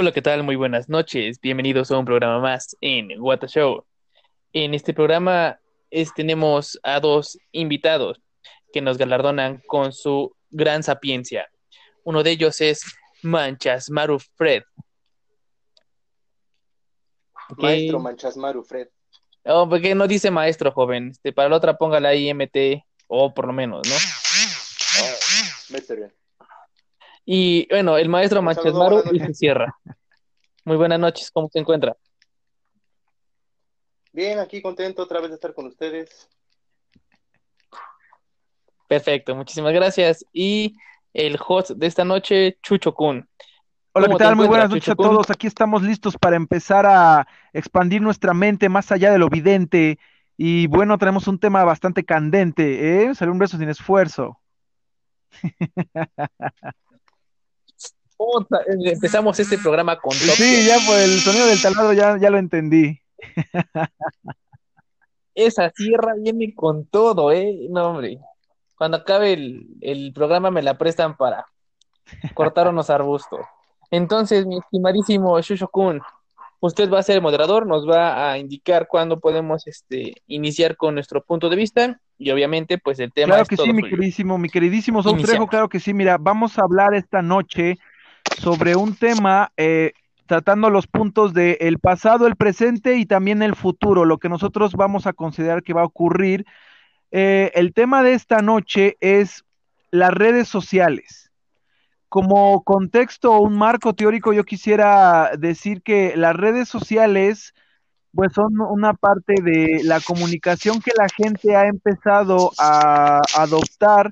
Hola, ¿qué tal? Muy buenas noches. Bienvenidos a un programa más en What a Show. En este programa es, tenemos a dos invitados que nos galardonan con su gran sapiencia. Uno de ellos es Manchas Maru Fred. Maestro Manchas Maru Fred. Oh, porque no dice maestro, joven. Este, para la otra póngala ahí MT, o por lo menos, ¿no? Oh. Y bueno, el maestro Manchas Maru y se cierra. Muy buenas noches, ¿cómo se encuentra? Bien, aquí contento otra vez de estar con ustedes. Perfecto, muchísimas gracias. Y el host de esta noche, Chucho Kun. Hola, ¿qué tal? Muy buenas noches a todos. Aquí estamos listos para empezar a expandir nuestra mente más allá de lo vidente. Y bueno, tenemos un tema bastante candente, ¿eh? Salió un beso sin esfuerzo. Eh, empezamos este programa con Sí, ya por el sonido del taladro ya, ya lo entendí. Esa sierra viene con todo, ¿eh? No, hombre. Cuando acabe el, programa me la prestan para cortar unos arbustos. Entonces, mi estimadísimo Shusho-kun, usted va a ser el moderador, nos va a indicar cuándo podemos este, iniciar con nuestro punto de vista y obviamente pues el tema claro que sí, mi queridísimo, mi queridísimo Soutrejo, claro que sí, mira, vamos a hablar esta noche sobre un tema eh, tratando los puntos de el pasado, el presente y también el futuro, lo que nosotros vamos a considerar que va a ocurrir. Eh, el tema de esta noche es las redes sociales. Como contexto o un marco teórico, yo quisiera decir que las redes sociales pues son una parte de la comunicación que la gente ha empezado a adoptar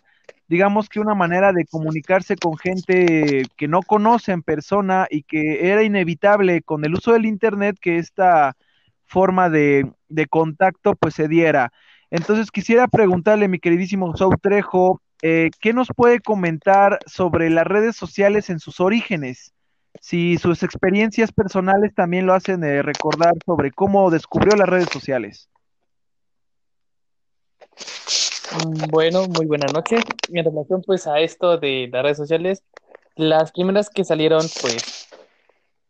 digamos que una manera de comunicarse con gente que no conoce en persona y que era inevitable con el uso del Internet que esta forma de, contacto pues se diera. Entonces quisiera preguntarle, mi queridísimo Sautrejo, eh, ¿qué nos puede comentar sobre las redes sociales en sus orígenes? Si sus experiencias personales también lo hacen eh, recordar sobre cómo descubrió las redes sociales. Mm, bueno, muy buena noche. En relación pues a esto de las redes sociales, las primeras que salieron pues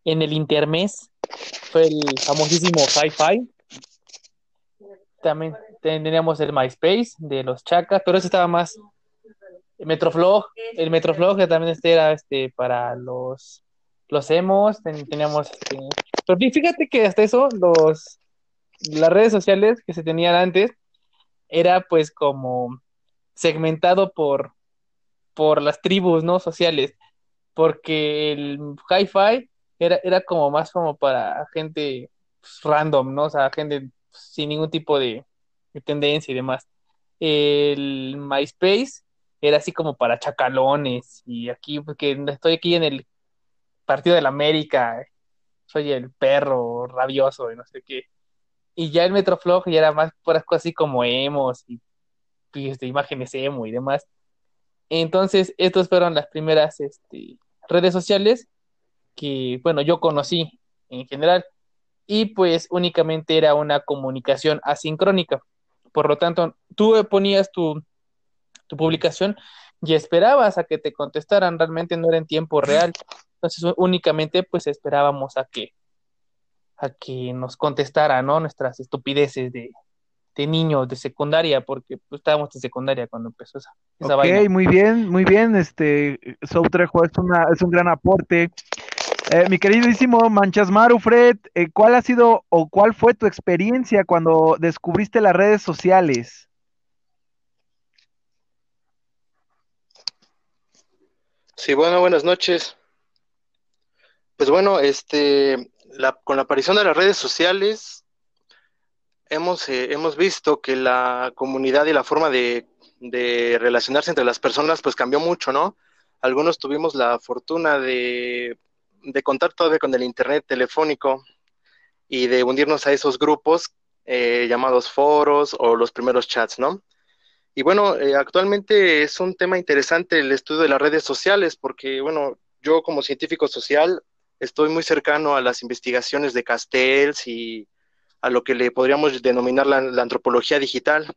en el intermes fue el famosísimo Hi-Fi. También teníamos el MySpace de los chacas, pero ese estaba más el Metroflog, el Metroflog que también este era este para los los emos, teníamos este, pero fíjate que hasta eso los las redes sociales que se tenían antes era pues como segmentado por, por las tribus, ¿no? Sociales, porque el hi-fi era, era como más como para gente pues, random, ¿no? O sea, gente sin ningún tipo de, tendencia y demás. El MySpace era así como para chacalones y aquí, porque estoy aquí en el Partido de la América, soy el perro rabioso y no sé qué. Y ya el Metroflog ya era más por cosas así como emos y, este, imágenes emo y demás. Entonces, estas fueron las primeras este, redes sociales que, bueno, yo conocí en general. Y pues únicamente era una comunicación asincrónica. Por lo tanto, tú ponías tu, tu publicación y esperabas a que te contestaran, realmente no era en tiempo real. Entonces, únicamente pues esperábamos a que a que nos contestara, ¿no? Nuestras estupideces de, de niños de secundaria, porque pues, estábamos en secundaria cuando empezó esa, esa Ok, muy bien, muy bien, este, Soutrejo, es, una, es un gran aporte. Eh, mi queridísimo Manchasmaru, Fred, eh, ¿cuál ha sido o cuál fue tu experiencia cuando descubriste las redes sociales? Sí, bueno, buenas noches. Pues bueno, este, con la aparición de las redes sociales, hemos, eh, hemos visto que la comunidad y la forma de, relacionarse entre las personas pues cambió mucho, ¿no? Algunos tuvimos la fortuna de, contar todavía con el Internet telefónico y de unirnos a esos grupos eh, llamados foros o los primeros chats, ¿no? Y bueno, eh, actualmente es un tema interesante el estudio de las redes sociales porque, bueno, yo como científico social estoy muy cercano a las investigaciones de Castells y a lo que le podríamos denominar la, antropología digital,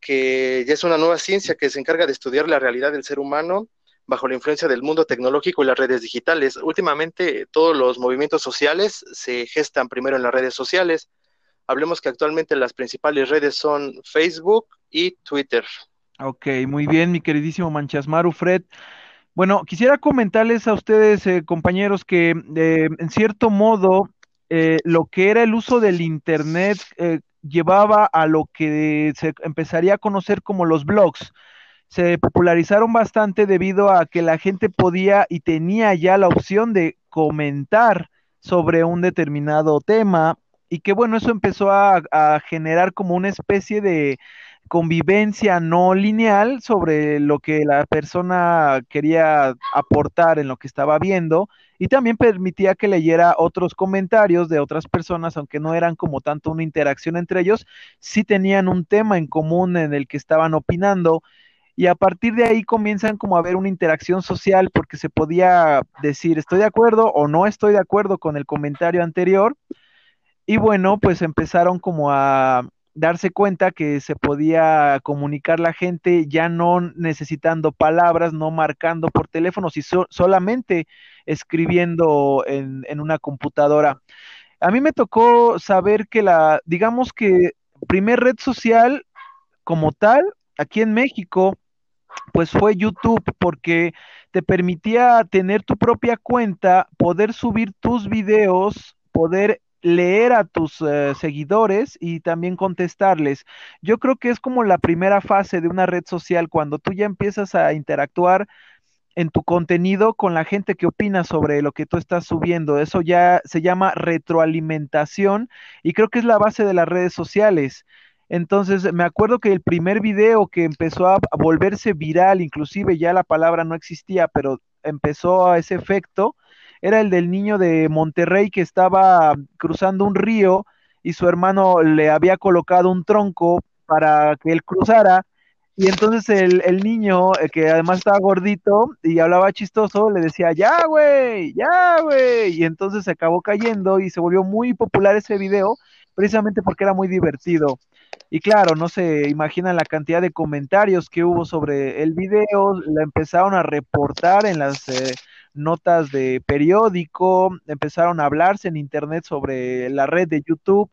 que ya es una nueva ciencia que se encarga de estudiar la realidad del ser humano bajo la influencia del mundo tecnológico y las redes digitales. Últimamente todos los movimientos sociales se gestan primero en las redes sociales. Hablemos que actualmente las principales redes son Facebook y Twitter. Ok, muy bien, mi queridísimo Manchasmaru Fred. Bueno, quisiera comentarles a ustedes, eh, compañeros, que eh, en cierto modo eh, lo que era el uso del Internet llevaba a lo que se empezaría a conocer como los blogs. Se popularizaron bastante debido a que la gente podía y tenía ya la opción de comentar sobre un determinado tema y que bueno, eso empezó a, generar como una especie de convivencia no lineal sobre lo que la persona quería aportar en lo que estaba viendo y también permitía que leyera otros comentarios de otras personas, aunque no eran como tanto una interacción entre ellos, sí tenían un tema en común en el que estaban opinando y a partir de ahí comienzan como a haber una interacción social porque se podía decir estoy de acuerdo o no estoy de acuerdo con el comentario anterior y bueno, pues empezaron como a darse cuenta que se podía comunicar la gente ya no necesitando palabras, no marcando por teléfono, sino solamente escribiendo en, en una computadora. A mí me tocó saber que la, digamos que primer red social como tal, aquí en México, pues fue YouTube, porque te permitía tener tu propia cuenta, poder subir tus videos, poder leer a tus eh, seguidores y también contestarles. Yo creo que es como la primera fase de una red social cuando tú ya empiezas a interactuar en tu contenido con la gente que opina sobre lo que tú estás subiendo. Eso ya se llama retroalimentación y creo que es la base de las redes sociales. Entonces, me acuerdo que el primer video que empezó a volverse viral, inclusive ya la palabra no existía, pero empezó a ese efecto, era el del niño de Monterrey que estaba cruzando un río y su hermano le había colocado un tronco para que él cruzara. Y entonces el, el niño, eh, que además estaba gordito y hablaba chistoso, le decía, ya, güey, ya, güey. Y entonces se acabó cayendo y se volvió muy popular ese video, precisamente porque era muy divertido. Y claro, no se imaginan la cantidad de comentarios que hubo sobre el video, la empezaron a reportar en las eh, notas de periódico, empezaron a hablarse en internet sobre la red de YouTube.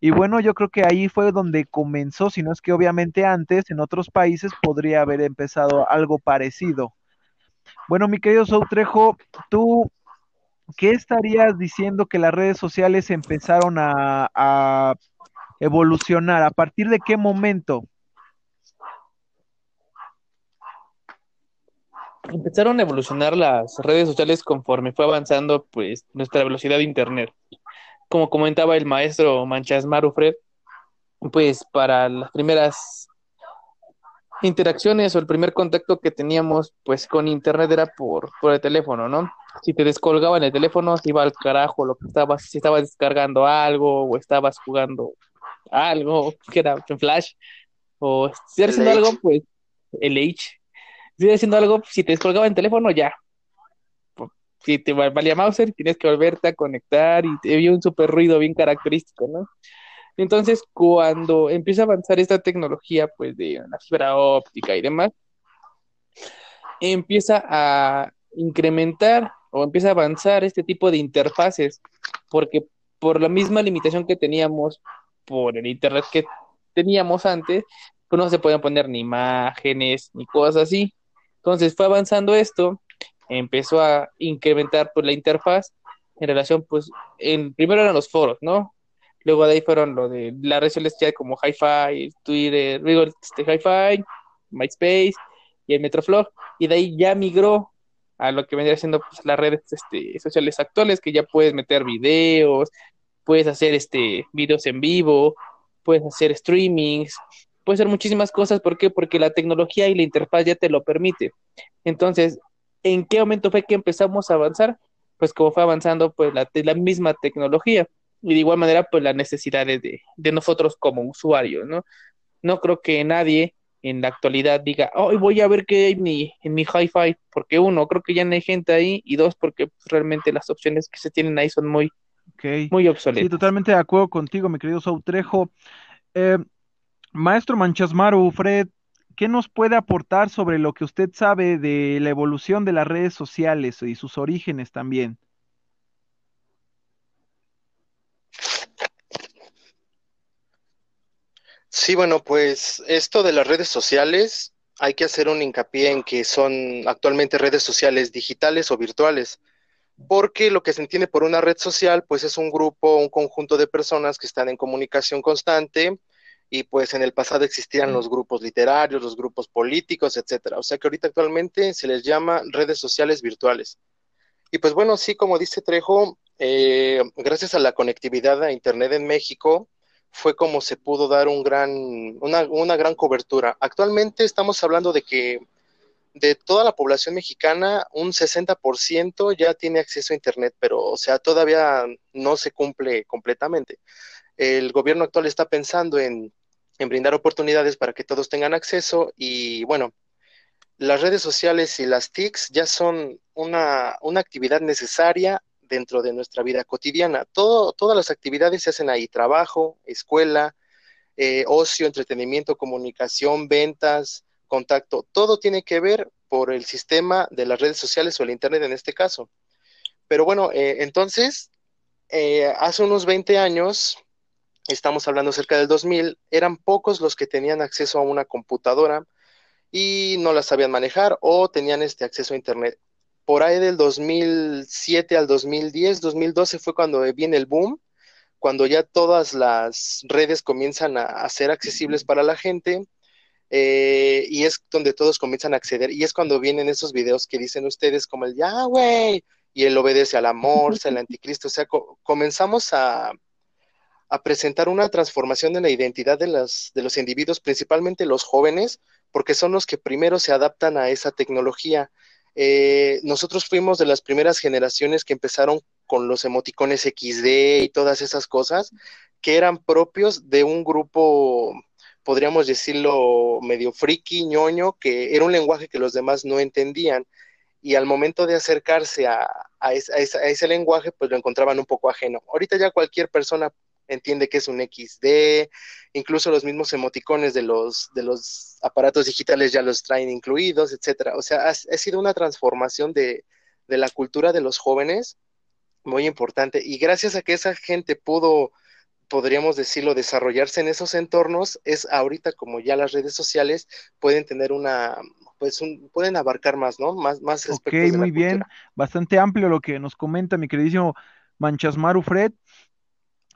Y bueno, yo creo que ahí fue donde comenzó, si no es que obviamente antes en otros países podría haber empezado algo parecido. Bueno, mi querido Soutrejo, tú, ¿qué estarías diciendo que las redes sociales empezaron a evolucionar? ¿A partir de qué momento? Empezaron a evolucionar las redes sociales conforme fue avanzando pues nuestra velocidad de internet. Como comentaba el maestro Manchas Marufred, pues para las primeras interacciones o el primer contacto que teníamos pues con internet era por, por el teléfono, ¿no? Si te descolgaban el teléfono, se iba al carajo lo que estabas, si estabas descargando algo o estabas jugando algo que era en Flash, o si haciendo algo, pues el H. Si haciendo algo, si te descolgaba el teléfono, ya. Si te valía Mauser, tienes que volverte a conectar y te había un super ruido bien característico, ¿no? Entonces, cuando empieza a avanzar esta tecnología, pues de la fibra óptica y demás, empieza a incrementar o empieza a avanzar este tipo de interfaces, porque por la misma limitación que teníamos por el internet que teníamos antes, pues no se podían poner ni imágenes ni cosas así. Entonces fue avanzando esto, empezó a incrementar pues la interfaz en relación pues en primero eran los foros, ¿no? Luego de ahí fueron lo de redes sociales ya como Hi-Fi, Twitter, este, Hi-Fi, MySpace y el Metroflog, y de ahí ya migró a lo que vendría siendo pues, las redes este, sociales actuales, que ya puedes meter videos, puedes hacer este videos en vivo, puedes hacer streamings, puedes hacer muchísimas cosas. ¿Por qué? Porque la tecnología y la interfaz ya te lo permite. Entonces, ¿en qué momento fue que empezamos a avanzar? Pues como fue avanzando pues la, la misma tecnología y de igual manera pues las necesidades de, de nosotros como usuarios, ¿no? No creo que nadie en la actualidad diga, hoy voy a ver qué hay en mi, en mi hi-fi, porque uno, creo que ya no hay gente ahí, y dos, porque pues, realmente las opciones que se tienen ahí son muy, muy obsoleto. Sí, totalmente de acuerdo contigo, mi querido Sautrejo. Eh, maestro Manchasmaru, Fred, ¿qué nos puede aportar sobre lo que usted sabe de la evolución de las redes sociales y sus orígenes también? Sí, bueno, pues esto de las redes sociales, hay que hacer un hincapié en que son actualmente redes sociales digitales o virtuales, porque lo que se entiende por una red social, pues es un grupo, un conjunto de personas que están en comunicación constante y pues en el pasado existían los grupos literarios, los grupos políticos, etcétera. O sea que ahorita actualmente se les llama redes sociales virtuales. Y pues bueno, sí, como dice Trejo, eh, gracias a la conectividad a Internet en México, fue como se pudo dar un gran, una, una gran cobertura. Actualmente estamos hablando de que de toda la población mexicana, un 60% ya tiene acceso a Internet, pero, o sea, todavía no se cumple completamente. El gobierno actual está pensando en, brindar oportunidades para que todos tengan acceso y, bueno, las redes sociales y las TICs ya son una, una actividad necesaria dentro de nuestra vida cotidiana. Todo, todas las actividades se hacen ahí, trabajo, escuela, eh, ocio, entretenimiento, comunicación, ventas, contacto, todo tiene que ver por el sistema de las redes sociales o el Internet en este caso. Pero bueno, eh, entonces, eh, hace unos 20 años, estamos hablando cerca del 2000, eran pocos los que tenían acceso a una computadora y no la sabían manejar o tenían este acceso a Internet. Por ahí del 2007 al 2010, 2012 fue cuando viene el boom, cuando ya todas las redes comienzan a, ser accesibles para la gente eh, y es donde todos comienzan a acceder y es cuando vienen esos videos que dicen ustedes como el ya, güey, y él obedece al amor, el anticristo, o sea, comenzamos a, a presentar una transformación en la identidad de, las, de los individuos, principalmente los jóvenes, porque son los que primero se adaptan a esa tecnología eh, nosotros fuimos de las primeras generaciones que empezaron con los emoticones XD y todas esas cosas que eran propios de un grupo, podríamos decirlo, medio friki, ñoño, que era un lenguaje que los demás no entendían. Y al momento de acercarse a, a ese lenguaje, pues lo encontraban un poco ajeno. Ahorita ya cualquier persona entiende que es un XD, incluso los mismos emoticones de los, de los aparatos digitales ya los traen incluidos, etcétera. O sea, ha, sido una transformación de, de, la cultura de los jóvenes muy importante. Y gracias a que esa gente pudo, podríamos decirlo, desarrollarse en esos entornos, es ahorita como ya las redes sociales pueden tener una, pues pueden abarcar más, ¿no? Más, más Ok, muy bien, bastante amplio lo que nos comenta mi queridísimo Manchasmaru Fred.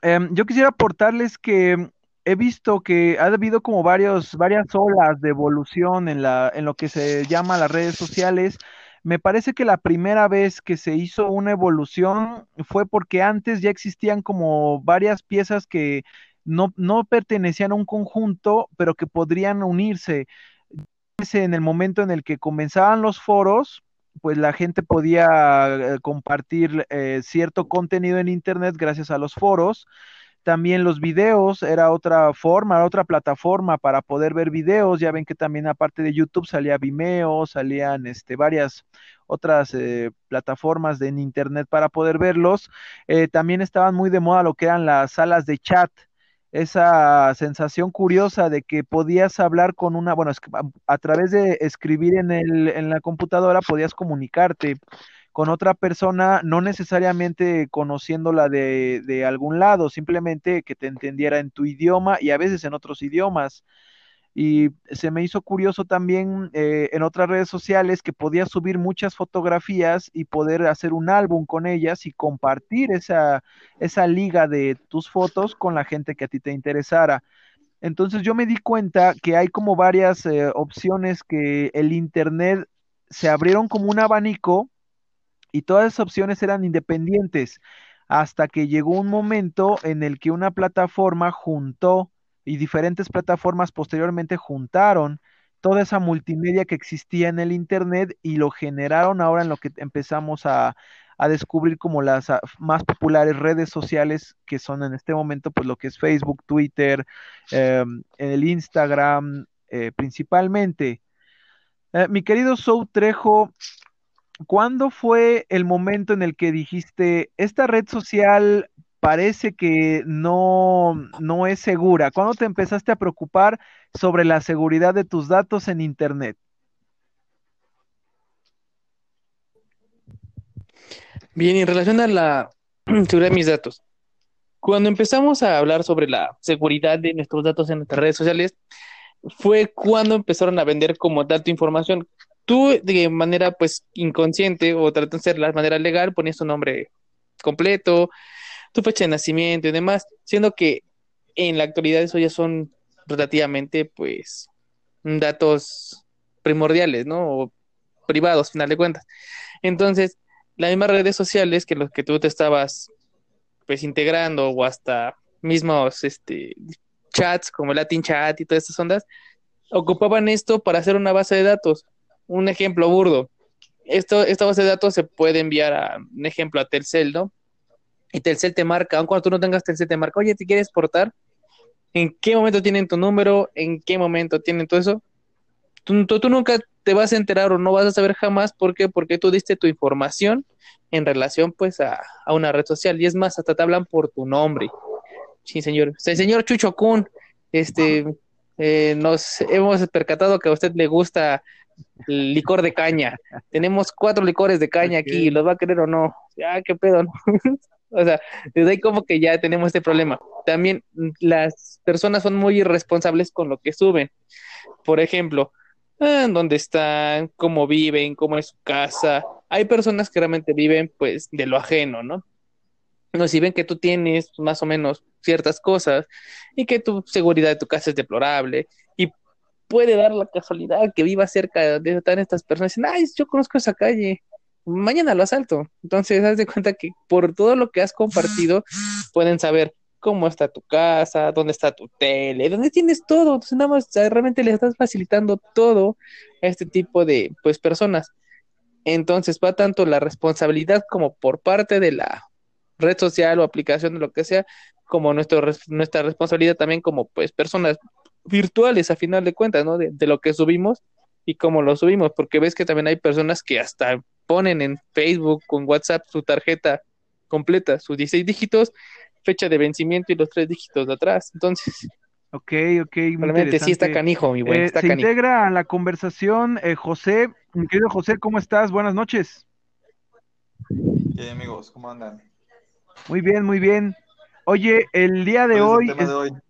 Em, yo quisiera aportarles que he visto que ha habido como varias olas de evolución en, la, en lo que se llama las redes sociales. Me parece que la primera vez que se hizo una evolución fue porque antes ya existían como varias piezas que no, no pertenecían a un conjunto, pero que podrían unirse. En el momento en el que comenzaban los foros, pues la gente podía eh, compartir eh, cierto contenido en Internet gracias a los foros. También los videos era otra forma, otra plataforma para poder ver videos. Ya ven que también aparte de YouTube salía Vimeo, salían este, varias otras eh, plataformas en Internet para poder verlos. también estaban muy de moda lo que eran las salas de chat esa sensación curiosa de que podías hablar con una, bueno, a, través de escribir en, el, en la computadora podías comunicarte con otra persona, no necesariamente conociéndola de, de algún lado, simplemente que te entendiera en tu idioma y a veces en otros idiomas. Y se me hizo curioso también eh, en otras redes sociales que podías subir muchas fotografías y poder hacer un álbum con ellas y compartir esa, esa liga de tus fotos con la gente que a ti te interesara. Entonces yo me di cuenta que hay como varias eh, opciones que el Internet se abrieron como un abanico y todas esas opciones eran independientes hasta que llegó un momento en el que una plataforma juntó y diferentes plataformas posteriormente juntaron toda esa multimedia que existía en el Internet y lo generaron ahora en lo que empezamos a, descubrir como las ah, más populares redes sociales que son en este momento pues lo que es Facebook, Twitter, em, el Instagram eh, principalmente. Eh, mi querido Sou Trejo, ¿cuándo fue el momento en el que dijiste, esta red social parece que no, no es segura? ¿Cuándo te empezaste a preocupar sobre la seguridad de tus datos en Internet? Bien, en relación a la seguridad de mis datos, cuando empezamos a hablar sobre la seguridad de nuestros datos en nuestras redes sociales, fue cuando empezaron a vender como dato información. Tú de manera pues inconsciente o tratando de hacerla de manera legal ponías tu nombre completo, tu fecha de nacimiento y demás, siendo que en la actualidad eso ya son relativamente pues datos primordiales, ¿no? O privados, final de cuentas. Entonces, las mismas redes sociales que los que tú te estabas pues integrando o hasta mismos este chats como Latin Chat y todas estas ondas ocupaban esto para hacer una base de datos. Un ejemplo burdo. Esto, esta base de datos se puede enviar a un ejemplo a Telcel, ¿no? Y Telcel te marca, aun cuando tú no tengas Telcel te marca, oye, ¿te quieres portar? ¿En qué momento tienen tu número? ¿En qué momento tienen todo eso? Tú, nunca te vas a enterar o no vas a saber jamás por qué, porque tú diste tu información en relación pues a, una red social y es más, hasta te hablan por tu nombre. Sí, señor. El señor Chucho Kun, este, eh, nos hemos percatado que a usted le gusta licor de caña. Tenemos cuatro licores de caña aquí, ¿los va a querer o no? Ya, qué pedo, ¿no? o sea, desde ahí como que ya tenemos este problema. También las personas son muy irresponsables con lo que suben. Por ejemplo, Ah, dónde están, cómo viven, cómo es su casa. Hay personas que realmente viven pues de lo ajeno, ¿no? No, si ven que tú tienes más o menos ciertas cosas y que tu seguridad de tu casa es deplorable y puede dar la casualidad que viva cerca de estas personas dicen, ay, yo conozco esa calle, mañana lo asalto. Entonces, haz de cuenta que por todo lo que has compartido pueden saber cómo está tu casa, dónde está tu tele, dónde tienes todo. Entonces, nada más realmente le estás facilitando todo a este tipo de pues personas. Entonces, va tanto la responsabilidad como por parte de la red social o aplicación de lo que sea, como nuestro, nuestra responsabilidad también como pues personas virtuales a final de cuentas, ¿no? De, de lo que subimos y cómo lo subimos, porque ves que también hay personas que hasta ponen en Facebook, con WhatsApp, su tarjeta completa, sus 16 dígitos, fecha de vencimiento y los tres dígitos de atrás. Entonces, Ok, ok. Realmente sí está canijo, mi buen. Eh, se integra a la conversación eh, José. Mi querido José, ¿cómo estás? Buenas noches. Bien, amigos, ¿cómo andan? Muy bien, muy bien. Oye, el día de hoy, el,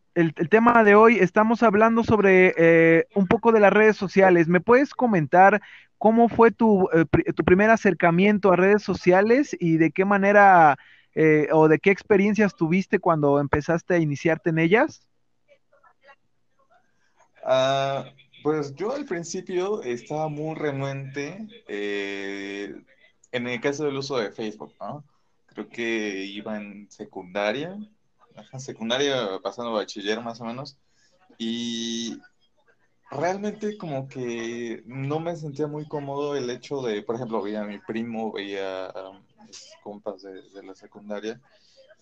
tema de hoy, estamos hablando sobre eh, un poco de las redes sociales. ¿Me puedes comentar cómo fue tu, tu primer acercamiento a redes sociales y de qué manera eh, o de qué experiencias tuviste cuando empezaste a iniciarte en ellas? Ah, pues yo al principio estaba muy renuente eh, en el caso del uso de Facebook, ¿no? Creo que iba en secundaria, secundaria pasando bachiller más o menos, y realmente como que no me sentía muy cómodo el hecho de, por ejemplo, veía a mi primo, veía compas de, la secundaria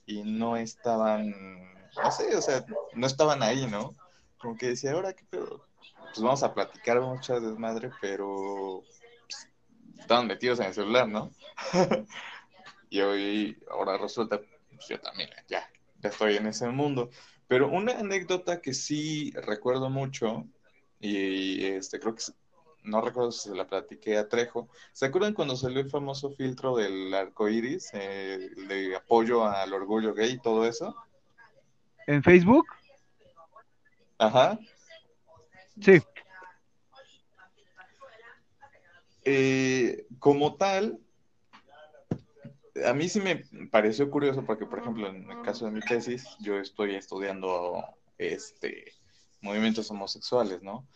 y no estaban, no sé, o sea, no estaban ahí, ¿no? Como que decía, ahora qué pedo, pues vamos a platicar, vamos a echar desmadre, pero pues, estaban metidos en el celular, ¿no? y hoy, ahora resulta, pues yo también, ya estoy en ese mundo. Pero una anécdota que sí recuerdo mucho, y este, creo que no recuerdo si se la platiqué a Trejo. ¿Se acuerdan cuando salió el famoso filtro del arco iris, eh, de apoyo al orgullo gay y todo eso? ¿En Facebook? Ajá. Sí. Eh, como tal, a mí sí me pareció curioso porque, por ejemplo, en el caso de mi tesis, yo estoy estudiando este movimientos homosexuales, ¿no?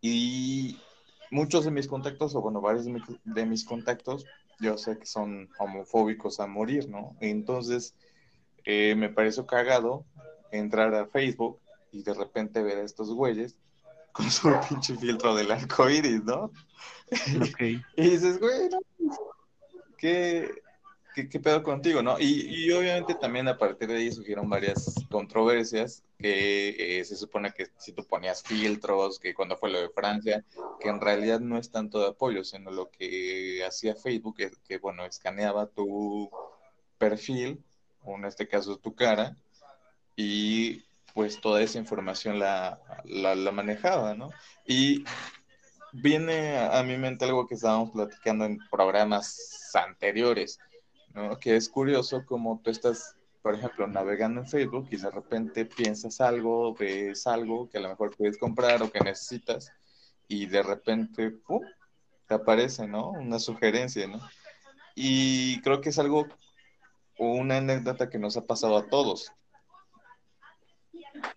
Y muchos de mis contactos, o bueno, varios de, mis contactos, yo sé que son homofóbicos a morir, ¿no? Entonces, eh, me pareció cagado entrar a Facebook y de repente ver a estos güeyes con su pinche filtro del arco iris, ¿no? Okay. y dices, güey, no, ¿qué, qué, pedo contigo, no? Y, obviamente también a partir de ahí surgieron varias controversias que eh, se supone que si tú ponías filtros, que cuando fue lo de Francia, que en realidad no es tanto de apoyo, sino lo que hacía Facebook, que, que bueno, escaneaba tu perfil o en este caso tu cara, y pues toda esa información la, la, manejaba, ¿no? Y viene a mi mente algo que estábamos platicando en programas anteriores, ¿no? Que es curioso como tú estás, por ejemplo, navegando en Facebook y de repente piensas algo, ves algo que a lo mejor puedes comprar o que necesitas y de repente, ¡pum! te aparece, ¿no? Una sugerencia, ¿no? Y creo que es algo, una anécdota que nos ha pasado a todos.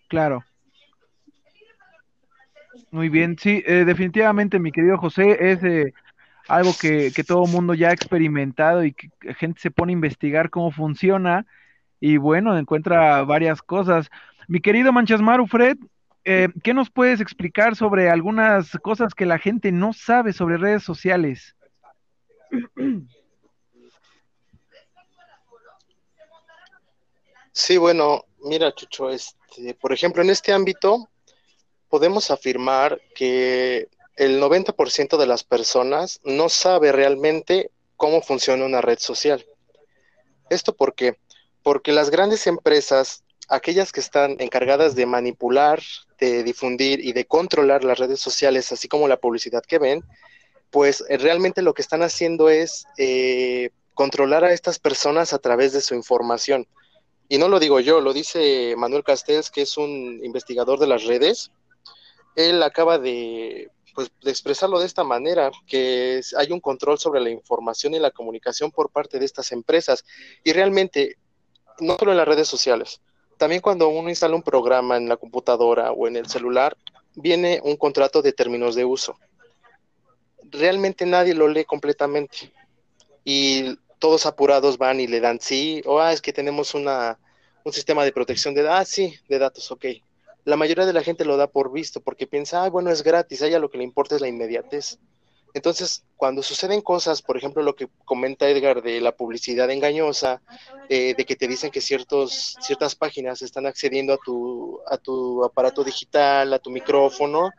Claro. Muy bien, sí, eh, definitivamente, mi querido José, es eh, algo que, que todo mundo ya ha experimentado y que gente se pone a investigar cómo funciona y bueno, encuentra varias cosas. Mi querido Manchasmaru Fred, eh, ¿qué nos puedes explicar sobre algunas cosas que la gente no sabe sobre redes sociales? Sí, bueno, mira, Chucho, este, por ejemplo, en este ámbito podemos afirmar que el 90% de las personas no sabe realmente cómo funciona una red social. ¿Esto por qué? Porque las grandes empresas, aquellas que están encargadas de manipular, de difundir y de controlar las redes sociales, así como la publicidad que ven, pues eh, realmente lo que están haciendo es eh, controlar a estas personas a través de su información. Y no lo digo yo, lo dice Manuel Castells, que es un investigador de las redes. Él acaba de, pues, de expresarlo de esta manera, que hay un control sobre la información y la comunicación por parte de estas empresas. Y realmente, no solo en las redes sociales, también cuando uno instala un programa en la computadora o en el celular, viene un contrato de términos de uso. Realmente nadie lo lee completamente. Y todos apurados van y le dan sí, o ah, es que tenemos una, un sistema de protección de ah, sí, de datos, ok. La mayoría de la gente lo da por visto porque piensa, ah, bueno, es gratis, a ella lo que le importa es la inmediatez. Entonces, cuando suceden cosas, por ejemplo, lo que comenta Edgar de la publicidad engañosa, eh, de que te dicen que ciertos, ciertas páginas están accediendo a tu, a tu aparato digital, a tu micrófono,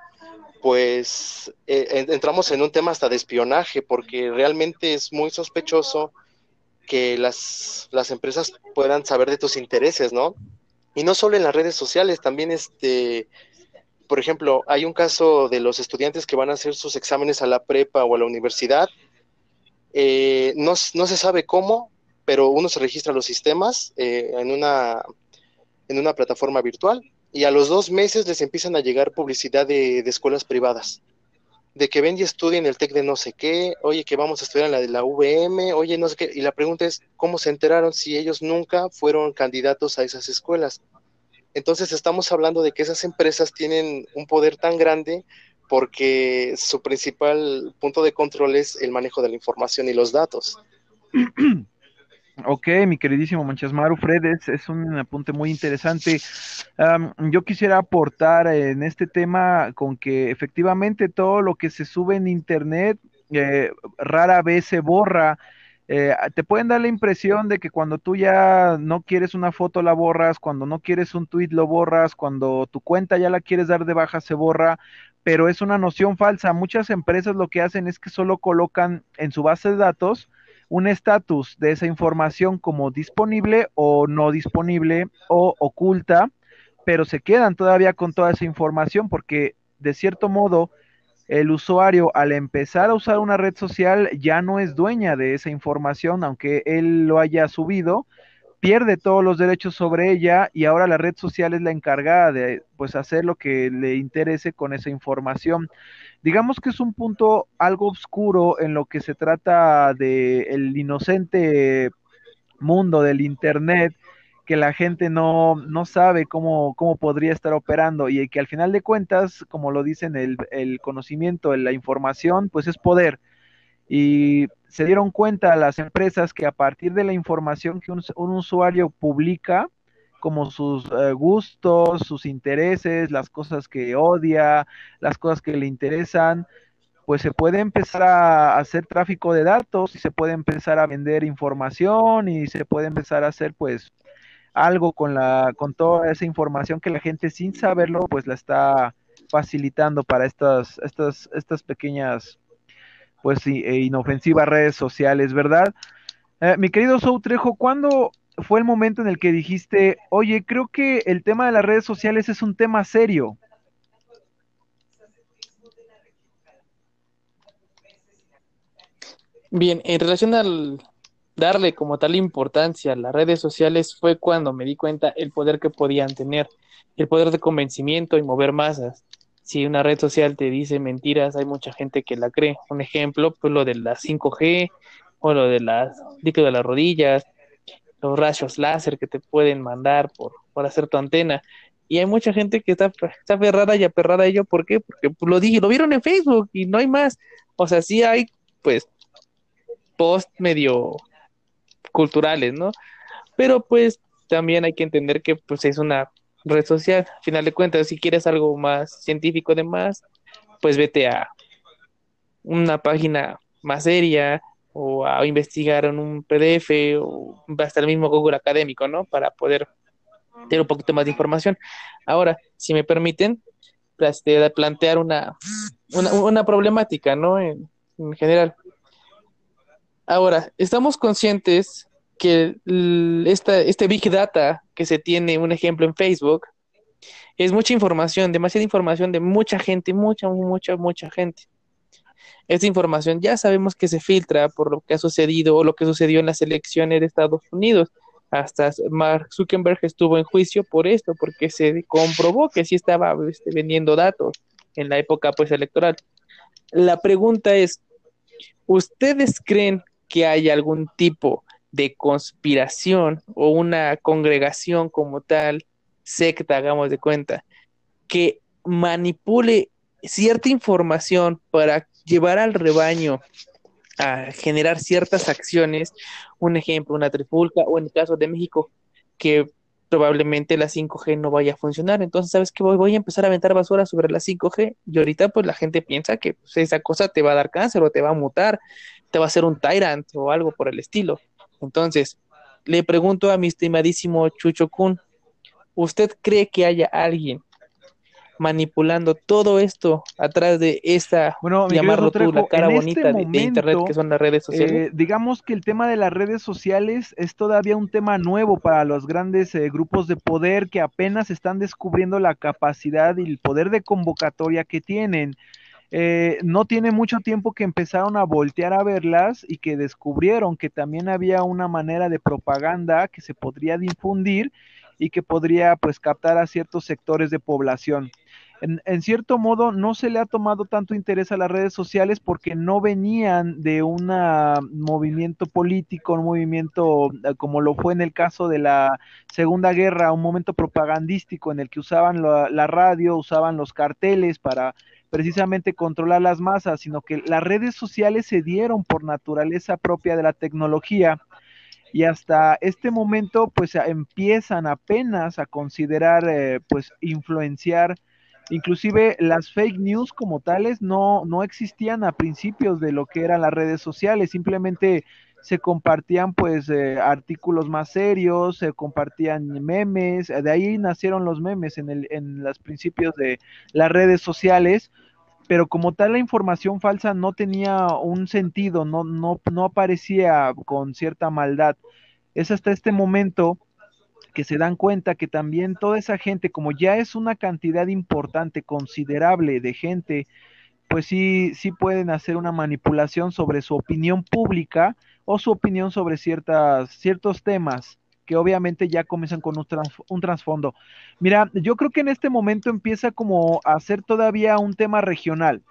pues eh, entramos en un tema hasta de espionaje, porque realmente es muy sospechoso que las, las empresas puedan saber de tus intereses, ¿no? Y no solo en las redes sociales, también este, por ejemplo, hay un caso de los estudiantes que van a hacer sus exámenes a la prepa o a la universidad. Eh, no, se sabe cómo, pero uno se registra los sistemas eh, en, una, en una plataforma virtual y a los dos meses les empiezan a llegar publicidad de, de escuelas privadas de que ven y estudien el TEC de no sé qué, oye, que vamos a estudiar en la de la VM, oye, no sé qué, y la pregunta es, ¿cómo se enteraron si ellos nunca fueron candidatos a esas escuelas? Entonces estamos hablando de que esas empresas tienen un poder tan grande porque su principal punto de control es el manejo de la información y los datos. Ok, mi queridísimo Manchasmaru Fred, es, un apunte muy interesante. yo quisiera aportar en este tema con que efectivamente todo lo que se sube en Internet eh, rara vez se borra eh, te pueden dar la impresión de que cuando tú ya no quieres una foto la borras, cuando no quieres un tweet lo borras, cuando tu cuenta ya la quieres dar de baja se borra, pero es una noción falsa. Muchas empresas lo que hacen es que solo colocan en su base de datos un estatus de esa información como disponible o no disponible o oculta, pero se quedan todavía con toda esa información porque de cierto modo el usuario al empezar a usar una red social ya no es dueña de esa información, aunque él lo haya subido, pierde todos los derechos sobre ella y ahora la red social es la encargada de pues hacer lo que le interese con esa información. Digamos que es un punto algo oscuro en lo que se trata de el inocente mundo del internet que la gente no, no sabe cómo, cómo podría estar operando y que al final de cuentas, como lo dicen, el, el conocimiento, la información, pues es poder. Y se dieron cuenta las empresas que a partir de la información que un, usuario publica, como sus eh, gustos, sus intereses, las cosas que odia, las cosas que le interesan, pues se puede empezar a hacer tráfico de datos y se puede empezar a vender información y se puede empezar a hacer pues algo con la con toda esa información que la gente sin saberlo pues la está facilitando para estas estas estas pequeñas pues e inofensivas redes sociales, ¿verdad? Eh, mi querido Soutrejo, ¿cuándo fue el momento en el que dijiste, oye, creo que el tema de las redes sociales es un tema serio? Bien, en relación al darle como tal importancia a las redes sociales fue cuando me di cuenta el poder que podían tener, el poder de convencimiento y mover masas. Si una red social te dice mentiras, hay mucha gente que la cree. Un ejemplo, pues lo de la 5G o lo de las líquido de las rodillas, los rayos láser que te pueden mandar por, hacer tu antena. Y hay mucha gente que está, está aferrada y aperrada a ello. ¿Por qué? Porque lo dije, lo vieron en Facebook y no hay más. O sea, sí hay, pues, post medio culturales, ¿no? Pero pues también hay que entender que pues es una red social, al final de cuentas, si quieres algo más científico de más, pues vete a una página más seria o a investigar en un PDF o hasta el mismo Google académico, ¿no? Para poder tener un poquito más de información. Ahora, si me permiten, plantear una, una, problemática, ¿no? en general. Ahora, estamos conscientes que este Big Data que se tiene, un ejemplo en Facebook, es mucha información, demasiada información de mucha gente, mucha, mucha, mucha gente. Esta información ya sabemos que se filtra por lo que ha sucedido o lo que sucedió en las elecciones de Estados Unidos. Hasta Mark Zuckerberg estuvo en juicio por esto, porque se comprobó que sí estaba este, vendiendo datos en la época pues electoral. La pregunta es, ¿ustedes creen que hay algún tipo de conspiración o una congregación como tal, secta, hagamos de cuenta, que manipule cierta información para llevar al rebaño a generar ciertas acciones, un ejemplo, una trifulca, o en el caso de México, que probablemente la 5G no vaya a funcionar. Entonces, ¿sabes qué? Voy, voy a empezar a aventar basura sobre la 5G y ahorita pues la gente piensa que pues, esa cosa te va a dar cáncer o te va a mutar te va a ser un tyrant o algo por el estilo. Entonces, le pregunto a mi estimadísimo Chucho Kun, ¿usted cree que haya alguien manipulando todo esto atrás de esta, bueno, llamarlo tú, la cara este bonita de, Internet que son las redes sociales? Eh, digamos que el tema de las redes sociales es todavía un tema nuevo para los grandes eh, grupos de poder que apenas están descubriendo la capacidad y el poder de convocatoria que tienen. Eh, no tiene mucho tiempo que empezaron a voltear a verlas y que descubrieron que también había una manera de propaganda que se podría difundir y que podría pues captar a ciertos sectores de población. En, en, cierto modo no se le ha tomado tanto interés a las redes sociales porque no venían de un movimiento político, un movimiento eh, como lo fue en el caso de la Segunda Guerra, un momento propagandístico en el que usaban la, la radio, usaban los carteles para precisamente controlar las masas, sino que las redes sociales se dieron por naturaleza propia de la tecnología. Y hasta este momento pues empiezan apenas a considerar eh, pues influenciar. Inclusive las fake news como tales no, no existían a principios de lo que eran las redes sociales, simplemente se compartían pues eh, artículos más serios, se compartían memes, de ahí nacieron los memes en, el, en los principios de las redes sociales, pero como tal la información falsa no tenía un sentido, no, no, no aparecía con cierta maldad. Es hasta este momento que se dan cuenta que también toda esa gente, como ya es una cantidad importante, considerable de gente, pues sí, sí pueden hacer una manipulación sobre su opinión pública o su opinión sobre ciertas, ciertos temas que obviamente ya comienzan con un, trasfondo. Mira, yo creo que en este momento empieza como a ser todavía un tema regional,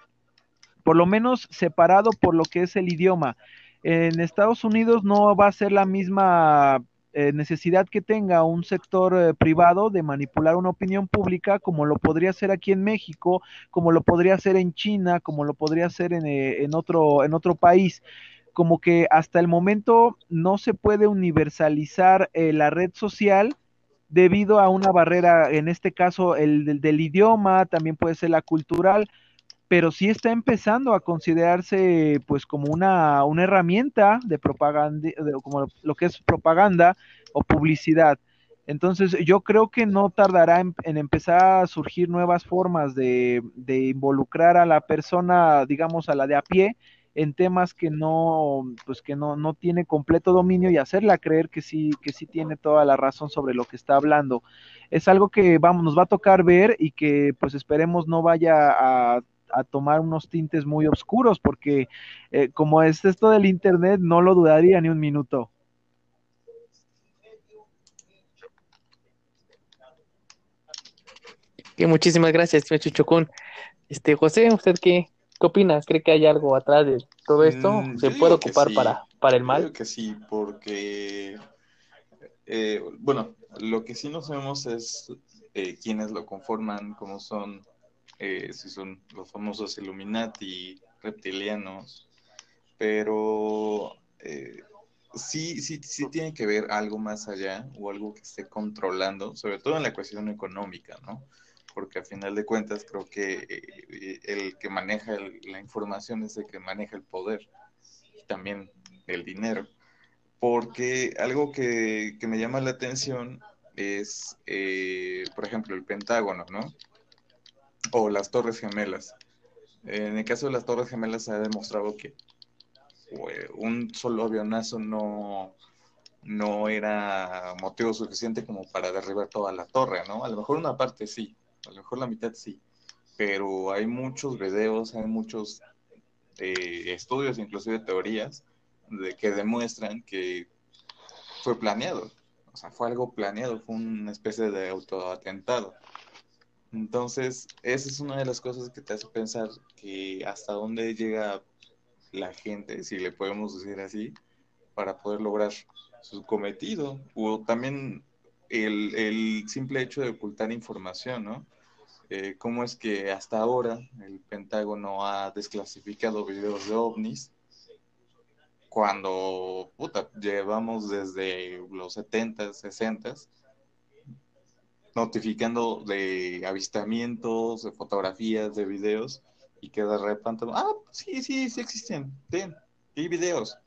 por lo menos separado por lo que es el idioma. En Estados Unidos no va a ser la misma eh, necesidad que tenga un sector eh, privado de manipular una opinión pública como lo podría ser aquí en México, como lo podría ser en China, como lo podría ser en, eh, en, otro, en otro país como que hasta el momento no se puede universalizar eh, la red social debido a una barrera, en este caso el del, idioma, también puede ser la cultural, pero sí está empezando a considerarse pues como una, una herramienta de propaganda, como lo que es propaganda o publicidad. Entonces yo creo que no tardará en, empezar a surgir nuevas formas de, de, involucrar a la persona, digamos, a la de a pie, en temas que no, pues que no, no tiene completo dominio y hacerla creer que sí, que sí tiene toda la razón sobre lo que está hablando. Es algo que vamos, nos va a tocar ver y que pues esperemos no vaya a tomar unos tintes muy oscuros, porque eh, como es esto del Internet, no lo dudaría ni un minuto. muchísimas gracias, Chuchocún. Este, José, ¿usted qué, qué opina? ¿Cree que hay algo atrás de todo esto? Mm, ¿Se puede ocupar para, para el mal? Creo que sí, porque, eh, bueno, lo que sí no sabemos es eh, quiénes lo conforman, cómo son, eh, si son los famosos Illuminati, reptilianos, pero eh, sí, sí, sí tiene que ver algo más allá o algo que esté controlando, sobre todo en la cuestión económica, ¿no? Porque a final de cuentas creo que eh, el que maneja la información es el que maneja el poder y también el dinero. Porque algo que, que me llama la atención es, por ejemplo, el Pentágono, ¿no? o las Torres Gemelas. En el caso de las Torres Gemelas se ha demostrado que un solo avionazo no, no era motivo suficiente como para derribar toda la torre, ¿no? A lo mejor una parte sí, a lo mejor la mitad sí, pero hay muchos videos, hay muchos eh, estudios, inclusive teorías, de que demuestran que fue planeado, o sea, fue algo planeado, fue una especie de autoatentado. Entonces, esa es una de las cosas que te hace pensar que hasta dónde llega la gente, si le podemos decir así, para poder lograr su cometido. O también el, simple hecho de ocultar información, ¿no? Eh, ¿Cómo es que hasta ahora el Pentágono ha desclasificado videos de ovnis? Cuando, puta, llevamos desde los 70, 60 notificando de avistamientos, de fotografías, de videos, y que de repente, ah, sí, sí, sí existen, ven, hay videos.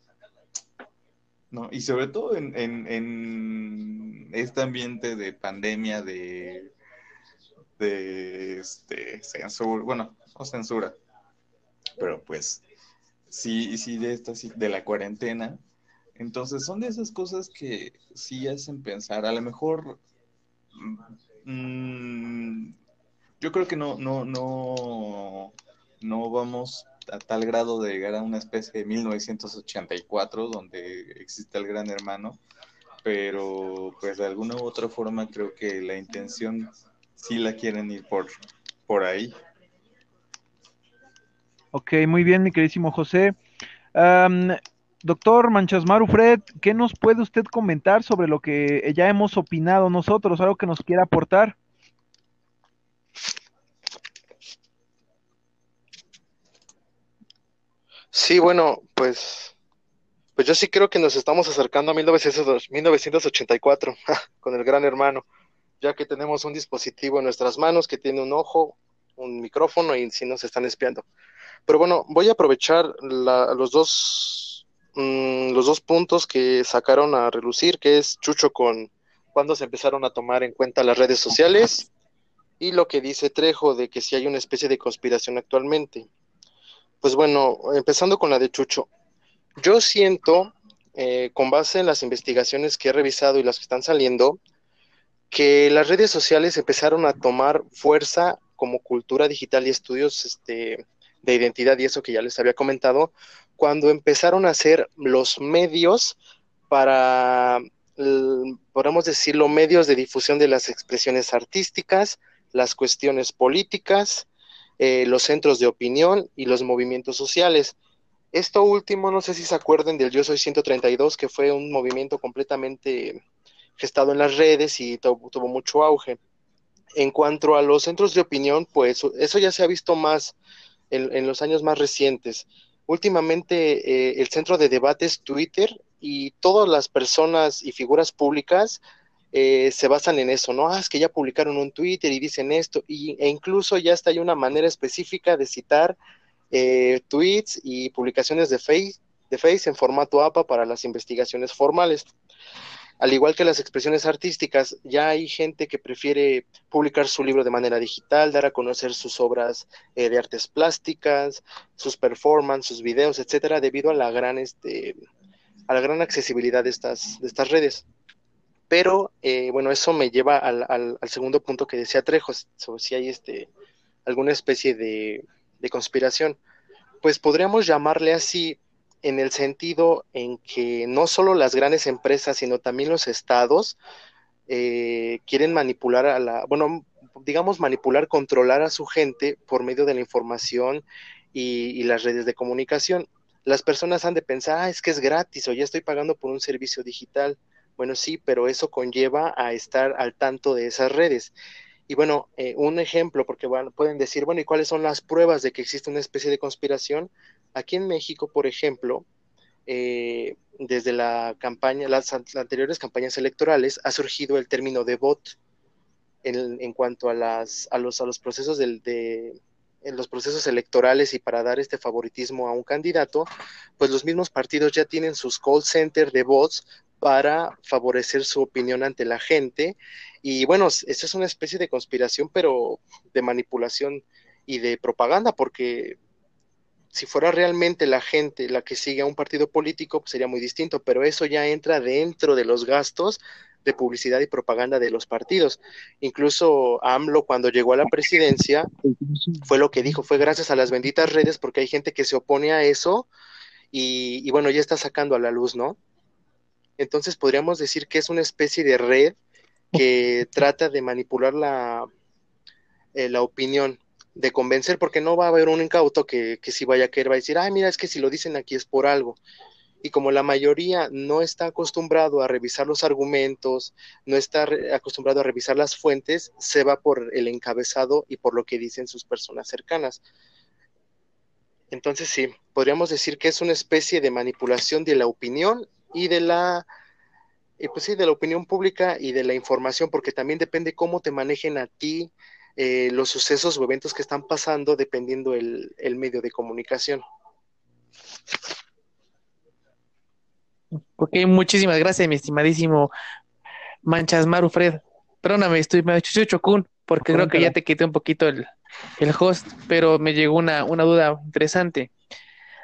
¿No? Y sobre todo en, este ambiente de pandemia, de, de este, censura, bueno, no censura, pero pues sí, sí, de esta, de la cuarentena. Entonces son de esas cosas que sí hacen pensar, a lo mejor Mm, yo creo que no, no, no, no vamos a tal grado de llegar a una especie de 1984 donde existe el gran hermano, pero pues de alguna u otra forma creo que la intención sí la quieren ir por, por ahí. Ok, muy bien, mi queridísimo José. Doctor Manchasmaru Fred, ¿qué nos puede usted comentar sobre lo que ya hemos opinado nosotros? ¿Algo que nos quiera aportar? Sí, bueno, pues, pues yo sí creo que nos estamos acercando a 1984 con el gran hermano, ya que tenemos un dispositivo en nuestras manos que tiene un ojo, un micrófono y sí nos están espiando. Pero bueno, voy a aprovechar los dos Mm, los dos puntos que sacaron a relucir, que es Chucho con cuando se empezaron a tomar en cuenta las redes sociales y lo que dice Trejo de que si hay una especie de conspiración actualmente. Pues bueno, empezando con la de Chucho, yo siento, eh, con base en las investigaciones que he revisado y las que están saliendo, que las redes sociales empezaron a tomar fuerza como cultura digital y estudios este, de identidad y eso que ya les había comentado, cuando empezaron a ser los medios para, podemos decirlo, medios de difusión de las expresiones artísticas, las cuestiones políticas, eh, los centros de opinión y los movimientos sociales. Esto último, no sé si se acuerden del Yo Soy 132, que fue un movimiento completamente gestado en las redes y tuvo mucho auge. En cuanto a los centros de opinión, pues eso ya se ha visto más en los años más recientes últimamente eh, el centro de debate es Twitter y todas las personas y figuras públicas eh, se basan en eso, ¿no? Ah, es que ya publicaron un Twitter y dicen esto, y, e incluso ya está hay una manera específica de citar eh, tweets y publicaciones de Face, de Face en formato APA para las investigaciones formales. Al igual que las expresiones artísticas, ya hay gente que prefiere publicar su libro de manera digital, dar a conocer sus obras eh, de artes plásticas, sus performances, sus videos, etcétera, debido a la gran, este, a la gran accesibilidad de estas, de estas redes. Pero, eh, bueno, eso me lleva al, al, segundo punto que decía Trejo, sobre si hay este, alguna especie de, de conspiración. Pues podríamos llamarle así en el sentido en que no solo las grandes empresas, sino también los estados eh, quieren manipular a la, bueno, digamos manipular, controlar a su gente por medio de la información y, las redes de comunicación. Las personas han de pensar, ah, es que es gratis o ya estoy pagando por un servicio digital. Bueno, sí, pero eso conlleva a estar al tanto de esas redes. Y bueno, eh, un ejemplo, porque bueno, pueden decir, bueno, ¿y cuáles son las pruebas de que existe una especie de conspiración? Aquí en México, por ejemplo, eh, desde la campaña, las, anteriores campañas electorales, ha surgido el término de bot en, cuanto a, las, a, los, a los procesos de, en los procesos electorales y para dar este favoritismo a un candidato, pues los mismos partidos ya tienen sus call center de bots para favorecer su opinión ante la gente. Y bueno, esto es una especie de conspiración, pero de manipulación y de propaganda, porque si fuera realmente la gente la que sigue a un partido político, pues sería muy distinto, pero eso ya entra dentro de los gastos de publicidad y propaganda de los partidos. Incluso AMLO cuando llegó a la presidencia fue lo que dijo, fue gracias a las benditas redes porque hay gente que se opone a eso y, bueno, ya está sacando a la luz, ¿no? Entonces podríamos decir que es una especie de red que trata de manipular la, eh, la opinión de convencer, porque no va a haber un incauto que, que si vaya a querer, va a decir, ay, mira, es que si lo dicen aquí es por algo. Y como la mayoría no está acostumbrado a revisar los argumentos, no está acostumbrado a revisar las fuentes, se va por el encabezado y por lo que dicen sus personas cercanas. Entonces sí, podríamos decir que es una especie de manipulación de la opinión y de la, pues sí, de la opinión pública y de la información, porque también depende cómo te manejen a ti, eh, los sucesos o eventos que están pasando dependiendo el, el medio de comunicación. Ok, muchísimas gracias, mi estimadísimo Manchas Maru Fred. Perdóname, estoy me hecho chocún porque creo que ya te quité un poquito el, el host, pero me llegó una, una duda interesante.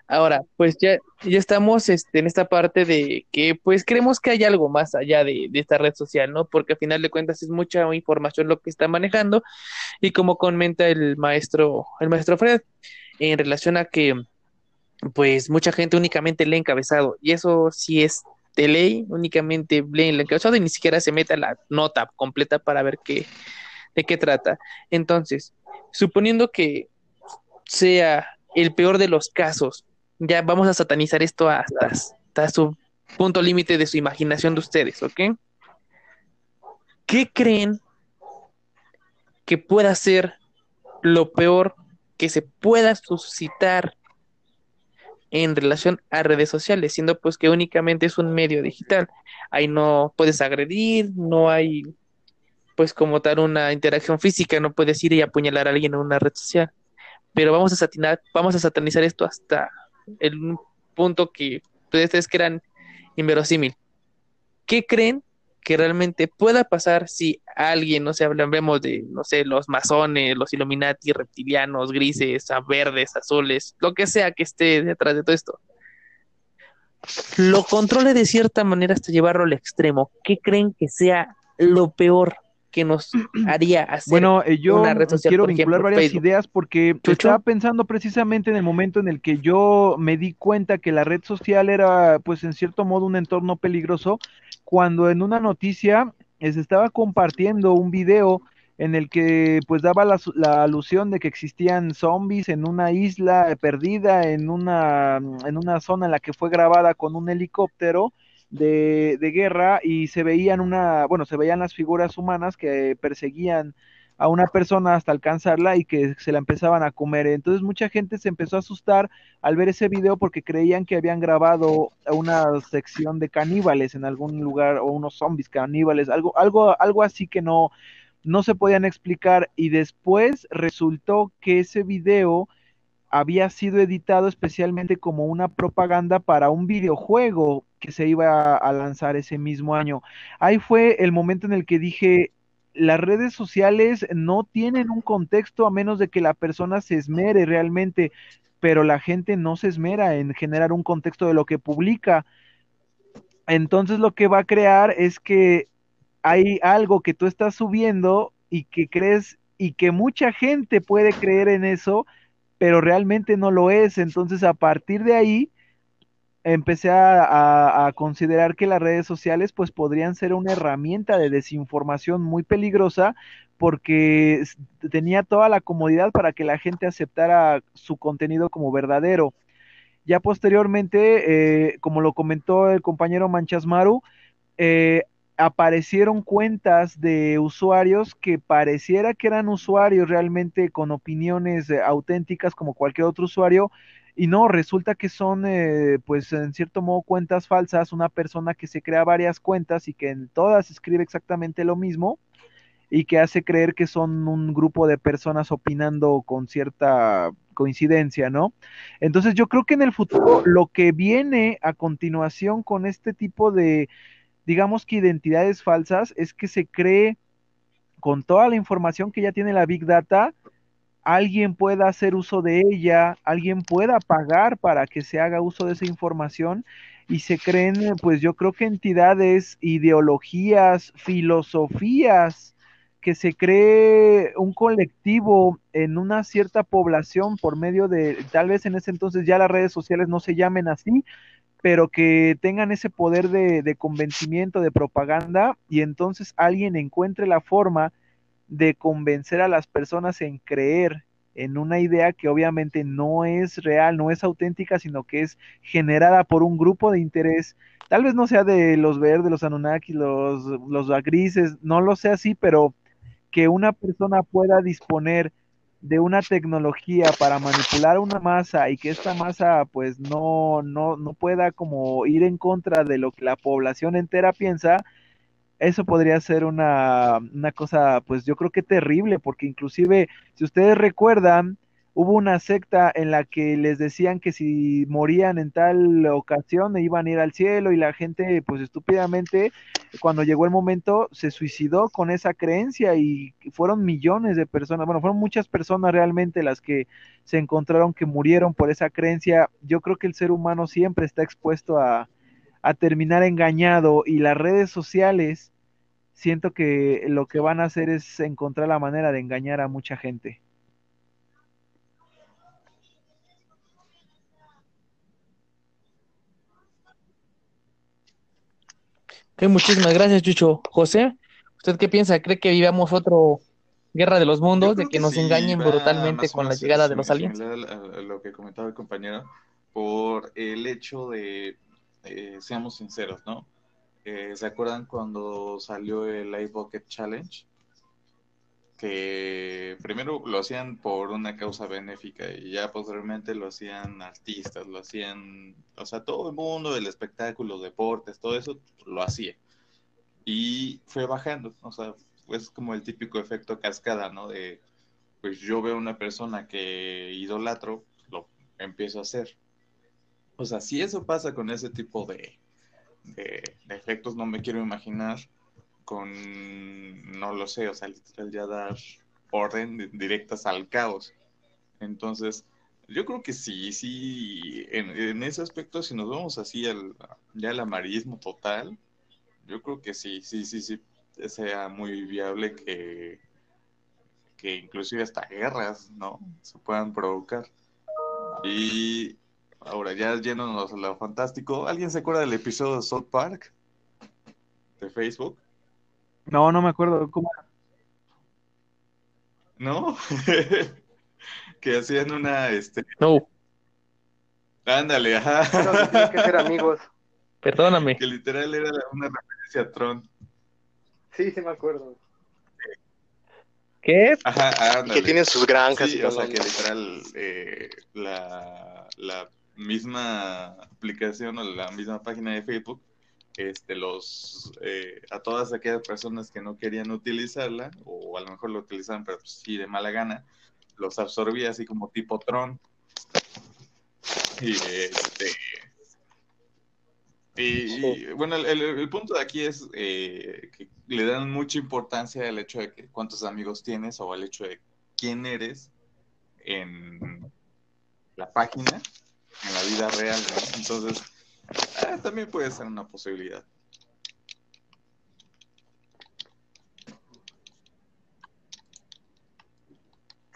Ahora, pues ya, ya estamos este, en esta parte de que pues creemos que hay algo más allá de, esta red social, ¿no? Porque al final de cuentas es mucha información lo que está manejando y como comenta el maestro, el maestro Fred, en relación a que pues mucha gente únicamente lee encabezado y eso sí es de ley, únicamente lee el encabezado y ni siquiera se mete la nota completa para ver qué, de qué trata. Entonces, suponiendo que sea el peor de los casos, ya vamos a satanizar esto hasta, su punto límite de su imaginación de ustedes, ¿ok? ¿Qué creen que pueda ser lo peor que se pueda suscitar en relación a redes sociales, siendo pues que únicamente es un medio digital. Ahí no puedes agredir, no hay pues como tal una interacción física, no puedes ir y apuñalar a alguien en una red social. Pero vamos a satinar, vamos a satanizar esto hasta el punto que ustedes crean inverosímil. ¿Qué creen que realmente pueda pasar si alguien, no sé, hablemos de, no sé, los masones, los Illuminati, reptilianos, grises, verdes, azules, lo que sea que esté detrás de todo esto, lo controle de cierta manera hasta llevarlo al extremo? ¿Qué creen que sea lo peor que nos haría hacer bueno, eh, yo quiero vincular varias ideas porque estaba pensando precisamente en el momento en el que yo me di cuenta que la red social era, pues en cierto modo, un entorno peligroso, cuando en una noticia se estaba compartiendo un video en el que pues daba la, la, alusión de que existían zombies en una isla perdida, en una, en una zona en la que fue grabada con un helicóptero, de, de guerra y se veían una, bueno, se veían las figuras humanas que perseguían a una persona hasta alcanzarla y que se la empezaban a comer. Entonces mucha gente se empezó a asustar al ver ese video porque creían que habían grabado una sección de caníbales en algún lugar o unos zombies caníbales, algo algo algo así que no no se podían explicar y después resultó que ese video había sido editado especialmente como una propaganda para un videojuego que se iba a lanzar ese mismo año. Ahí fue el momento en el que dije, las redes sociales no tienen un contexto a menos de que la persona se esmere realmente, pero la gente no se esmera en generar un contexto de lo que publica. Entonces lo que va a crear es que hay algo que tú estás subiendo y que crees y que mucha gente puede creer en eso, pero realmente no lo es. Entonces a partir de ahí empecé a, considerar que las redes sociales pues podrían ser una herramienta de desinformación muy peligrosa porque tenía toda la comodidad para que la gente aceptara su contenido como verdadero. Ya posteriormente, eh, como lo comentó el compañero Manchasmaru, eh, aparecieron cuentas de usuarios que pareciera que eran usuarios realmente con opiniones eh, auténticas como cualquier otro usuario, y no, resulta que son, eh, pues en cierto modo, cuentas falsas, una persona que se crea varias cuentas y que en todas escribe exactamente lo mismo y que hace creer que son un grupo de personas opinando con cierta coincidencia, ¿no? Entonces yo creo que en el futuro lo que viene a continuación con este tipo de, digamos que identidades falsas, es que se cree con toda la información que ya tiene la Big Data, alguien pueda hacer uso de ella, alguien pueda pagar para que se haga uso de esa información y se creen, pues yo creo que entidades, ideologías, filosofías, que se cree un colectivo en una cierta población por medio de, tal vez en ese entonces ya las redes sociales no se llamen así, pero que tengan ese poder de, de convencimiento, de propaganda, y entonces alguien encuentre la forma de convencer a las personas en creer en una idea que obviamente no es real, no es auténtica, sino que es generada por un grupo de interés. Tal vez no sea de los verdes, los Anunnaki, los, los no lo sea así, pero que una persona pueda disponer de una tecnología para manipular una masa y que esta masa pues no, no, no pueda como ir en contra de lo que la población entera piensa, eso podría ser una, una cosa, pues yo creo que terrible, porque inclusive, si ustedes recuerdan, hubo una secta en la que les decían que si morían en tal ocasión iban a ir al cielo y la gente pues estúpidamente cuando llegó el momento se suicidó con esa creencia y fueron millones de personas, bueno, fueron muchas personas realmente las que se encontraron que murieron por esa creencia. Yo creo que el ser humano siempre está expuesto a, a terminar engañado y las redes sociales siento que lo que van a hacer es encontrar la manera de engañar a mucha gente. Muchísimas gracias, Chucho. José, ¿usted qué piensa? ¿Cree que vivamos otro guerra de los mundos, de que, nos engañen brutalmente con la llegada de los aliens? Lo que comentaba el compañero, por el hecho de eh, seamos sinceros, ¿no? Eh, ¿Se acuerdan cuando salió el Ice Bucket Challenge? Que primero lo hacían por una causa benéfica y ya posteriormente lo hacían artistas, lo hacían, o sea, todo el mundo del espectáculo, deportes, todo eso lo hacía. Y fue bajando, o sea, es como el típico efecto cascada, ¿no? De, pues yo veo una persona que idolatro, lo empiezo a hacer o sea, si eso pasa con ese tipo de, de, efectos, no me quiero imaginar con, no lo sé, o sea, el ya dar orden directas al caos. Entonces, yo creo que sí, sí, en, ese aspecto, si nos vamos así al, ya al amarillismo total, yo creo que sí, sí, sí, sí, sea muy viable que, que inclusive hasta guerras, ¿no? Se puedan provocar. Y Ahora, ya yéndonos a lo fantástico, ¿alguien se acuerda del episodio de South Park? De Facebook. No, no me acuerdo. ¿Cómo ¿No? que hacían una, este... No. Ándale, ajá. tienen que ser amigos. Perdóname. Que literal era una referencia a Tron. Sí, sí me acuerdo. ¿Qué? Ajá, ándale. Que tienen sus granjas. Sí, o sea, que literal eh, la, la misma aplicación o la misma página de Facebook, este, los, eh, a todas aquellas personas que no querían utilizarla, o a lo mejor lo utilizaban, pero pues sí de mala gana, los absorbía así como tipo Tron. Y este. Y, bueno, el, punto de aquí es eh, que le dan mucha importancia al hecho de que cuántos amigos tienes o al hecho de quién eres en la página, en la vida real, Entonces, eh, también puede ser una posibilidad.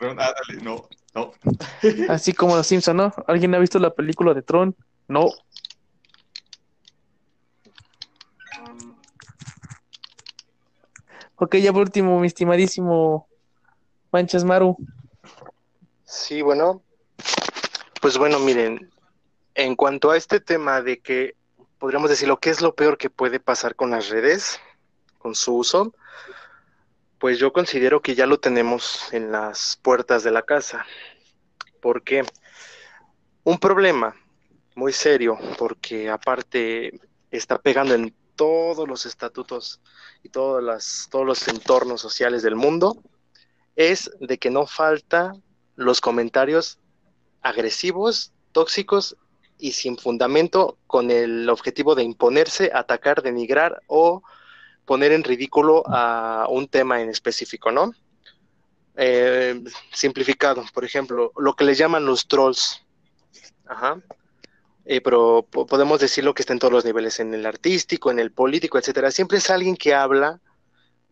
Ah, no, no. Así como los Simpson, ¿no? ¿Alguien ha visto la película de Tron? No. Ok, ya por último, mi estimadísimo Manchas Maru. Sí, bueno. Pues bueno, miren, en cuanto a este tema de que podríamos decir lo que es lo peor que puede pasar con las redes, con su uso, pues yo considero que ya lo tenemos en las puertas de la casa. ¿Por qué? Un problema muy serio, porque aparte está pegando en todos los estatutos y todos, las, todos los entornos sociales del mundo, es de que no falta los comentarios agresivos, tóxicos y sin fundamento con el objetivo de imponerse, atacar, denigrar o poner en ridículo a un tema en específico, ¿no? Eh, simplificado, por ejemplo, lo que les llaman los trolls. Ajá. Eh, pero podemos decirlo que está en todos los niveles, en el artístico, en el político, etcétera. Siempre es alguien que habla,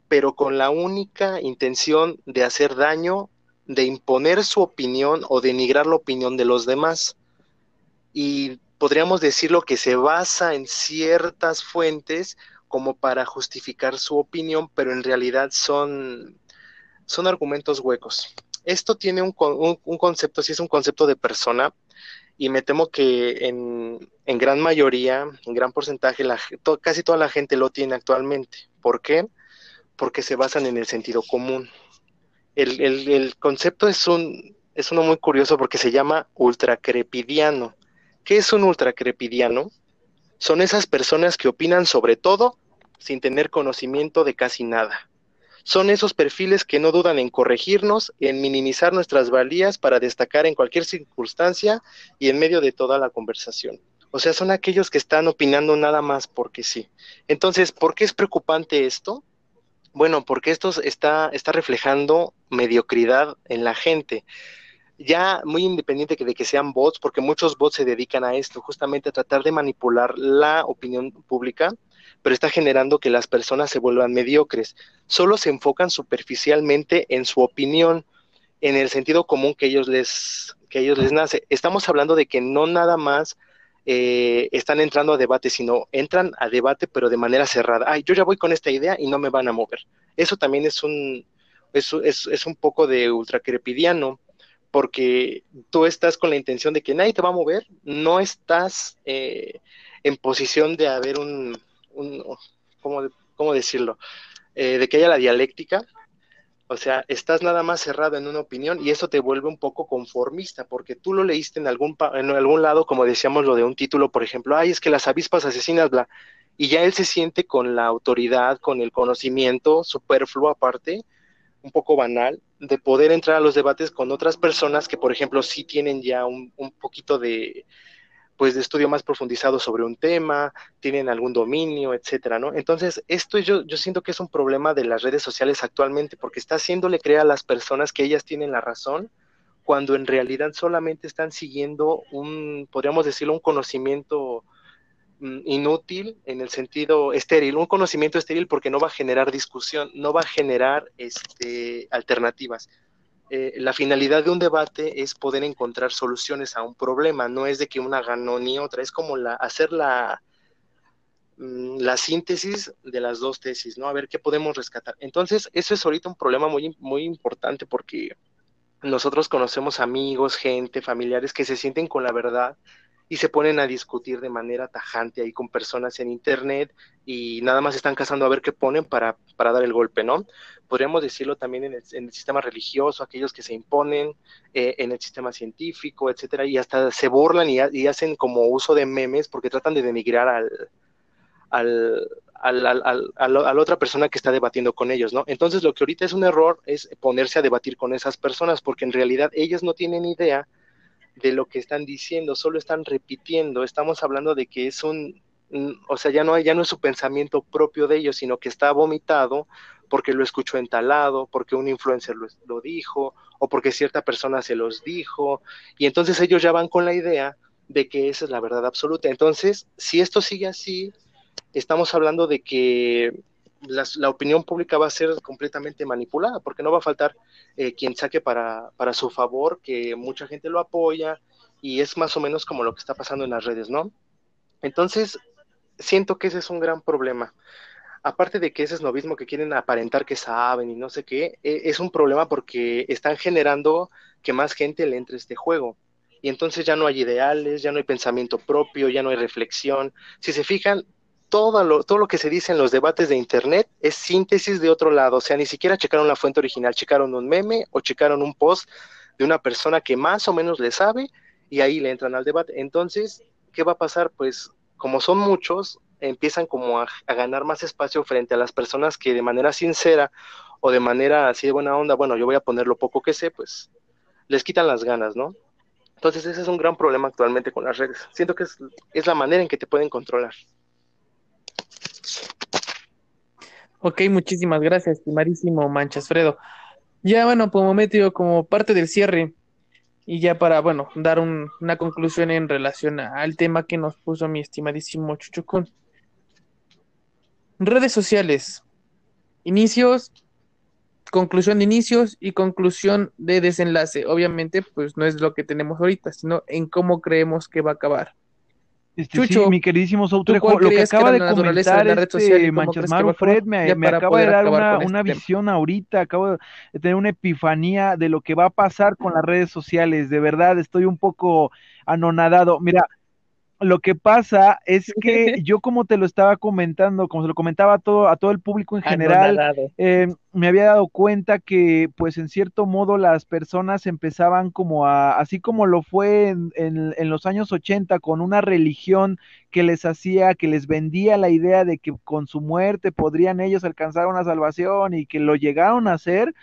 pero con la única intención de hacer daño, de imponer su opinión o denigrar la opinión de los demás. Y podríamos decirlo que se basa en ciertas fuentes como para justificar su opinión, pero en realidad son, son argumentos huecos. Esto tiene un, un, concepto, sí es un concepto de persona, y me temo que en, en gran mayoría, en gran porcentaje, la, casi toda la gente lo tiene actualmente. ¿Por qué? Porque se basan en el sentido común. El, el, el concepto es, un, es uno muy curioso porque se llama ultracrepidiano. ¿Qué es un ultracrepidiano? son esas personas que opinan sobre todo sin tener conocimiento de casi nada. Son esos perfiles que no dudan en corregirnos, en minimizar nuestras valías para destacar en cualquier circunstancia y en medio de toda la conversación. O sea, son aquellos que están opinando nada más porque sí. Entonces, ¿por qué es preocupante esto? Bueno, porque esto está, está reflejando mediocridad en la gente ya muy independiente de que sean bots, porque muchos bots se dedican a esto, justamente a tratar de manipular la opinión pública, pero está generando que las personas se vuelvan mediocres. Solo se enfocan superficialmente en su opinión, en el sentido común que ellos les, que ellos les nace. Estamos hablando de que no nada más eh, están entrando a debate, sino entran a debate, pero de manera cerrada. Ay, yo ya voy con esta idea y no me van a mover. Eso también es un, es, es, es un poco de ultracrepidiano porque tú estás con la intención de que nadie te va a mover, no estás eh, en posición de haber un, ¿cómo, decirlo? Eh, de que haya la dialéctica, o sea, estás nada más cerrado en una opinión y eso te vuelve un poco conformista, porque tú lo leíste en algún, en algún lado, como decíamos lo de un título, por ejemplo, ay, es que las avispas asesinas, bla, y ya él se siente con la autoridad, con el conocimiento superfluo aparte, un poco banal, de poder entrar a los debates con otras personas que, por ejemplo, sí tienen ya un, poquito de, pues, de estudio más profundizado sobre un tema, tienen algún dominio, etcétera, ¿no? Entonces, esto yo, yo siento que es un problema de las redes sociales actualmente, porque está haciéndole creer a las personas que ellas tienen la razón, cuando en realidad solamente están siguiendo un, podríamos decirlo, un conocimiento inútil en el sentido estéril, un conocimiento estéril porque no va a generar discusión, no va a generar este, alternativas. Eh, la finalidad de un debate es poder encontrar soluciones a un problema, no es de que una ganó ni otra, es como la, hacer la, mm, la síntesis de las dos tesis, ¿no? A ver qué podemos rescatar. Entonces, eso es ahorita un problema muy, muy importante porque nosotros conocemos amigos, gente, familiares que se sienten con la verdad y se ponen a discutir de manera tajante ahí con personas en internet y nada más están cazando a ver qué ponen para, para dar el golpe, ¿no? Podríamos decirlo también en el, sistema religioso, aquellos que se imponen, eh, en el sistema científico, etcétera, y hasta se burlan y, hacen como uso de memes porque tratan de denigrar al, al, al, a la otra persona que está debatiendo con ellos, ¿no? Entonces lo que ahorita es un error es ponerse a debatir con esas personas porque en realidad ellas no tienen idea de lo que están diciendo, solo están repitiendo. Estamos hablando de que es un, o sea, ya no, ya no es su pensamiento propio de ellos, sino que está vomitado porque lo escuchó entalado, porque un influencer lo, lo dijo, o porque cierta persona se los dijo, y entonces ellos ya van con la idea de que esa es la verdad absoluta. Entonces, si esto sigue así, estamos hablando de que la, opinión pública va a ser completamente manipulada, porque no va a faltar eh, quien saque para, para su favor, que mucha gente lo apoya, y es más o menos como lo que está pasando en las redes, ¿no? Entonces, siento que ese es un gran problema. Aparte de que ese es novismo que quieren aparentar que saben y no sé qué, e, es un problema porque están generando que más gente le entre este juego. Y entonces ya no hay ideales, ya no hay pensamiento propio, ya no hay reflexión. Si se fijan, todo lo, todo lo que se dice en los debates de Internet es síntesis de otro lado. O sea, ni siquiera checaron la fuente original, checaron un meme o checaron un post de una persona que más o menos le sabe y ahí le entran al debate. Entonces, ¿qué va a pasar? Pues como son muchos, empiezan como a, ganar más espacio frente a las personas que de manera sincera o de manera así de buena onda, bueno, yo voy a poner lo poco que sé, pues les quitan las ganas, ¿no? Entonces ese es un gran problema actualmente con las redes. Siento que es, es la manera en que te pueden controlar. Ok, muchísimas gracias, estimadísimo Manchas Fredo. Ya bueno, como metido como parte del cierre, y ya para, bueno, dar una conclusión en relación al tema que nos puso mi estimadísimo Chuchucún. Redes sociales, inicios, conclusión de inicios y conclusión de desenlace. Obviamente, pues no es lo que tenemos ahorita, sino en cómo creemos que va a acabar. Este, sí, mi queridísimo Soutrejo, lo que acaba de comentar este Manchasmaro Fred me, me acaba de dar una, una este visión ahorita, acabo de tener una epifanía de lo que va a pasar con las redes sociales, de verdad estoy un poco anonadado. Mira, lo que pasa es que yo como te lo estaba comentando, como se lo comentaba a todo, a todo el público en general, eh, me había dado cuenta que pues en cierto modo las personas empezaban como a, así como lo fue en, en, los años 80 con una religión que les hacía, que les vendía la idea de que con su muerte podrían ellos alcanzar una salvación y que lo llegaron a hacer,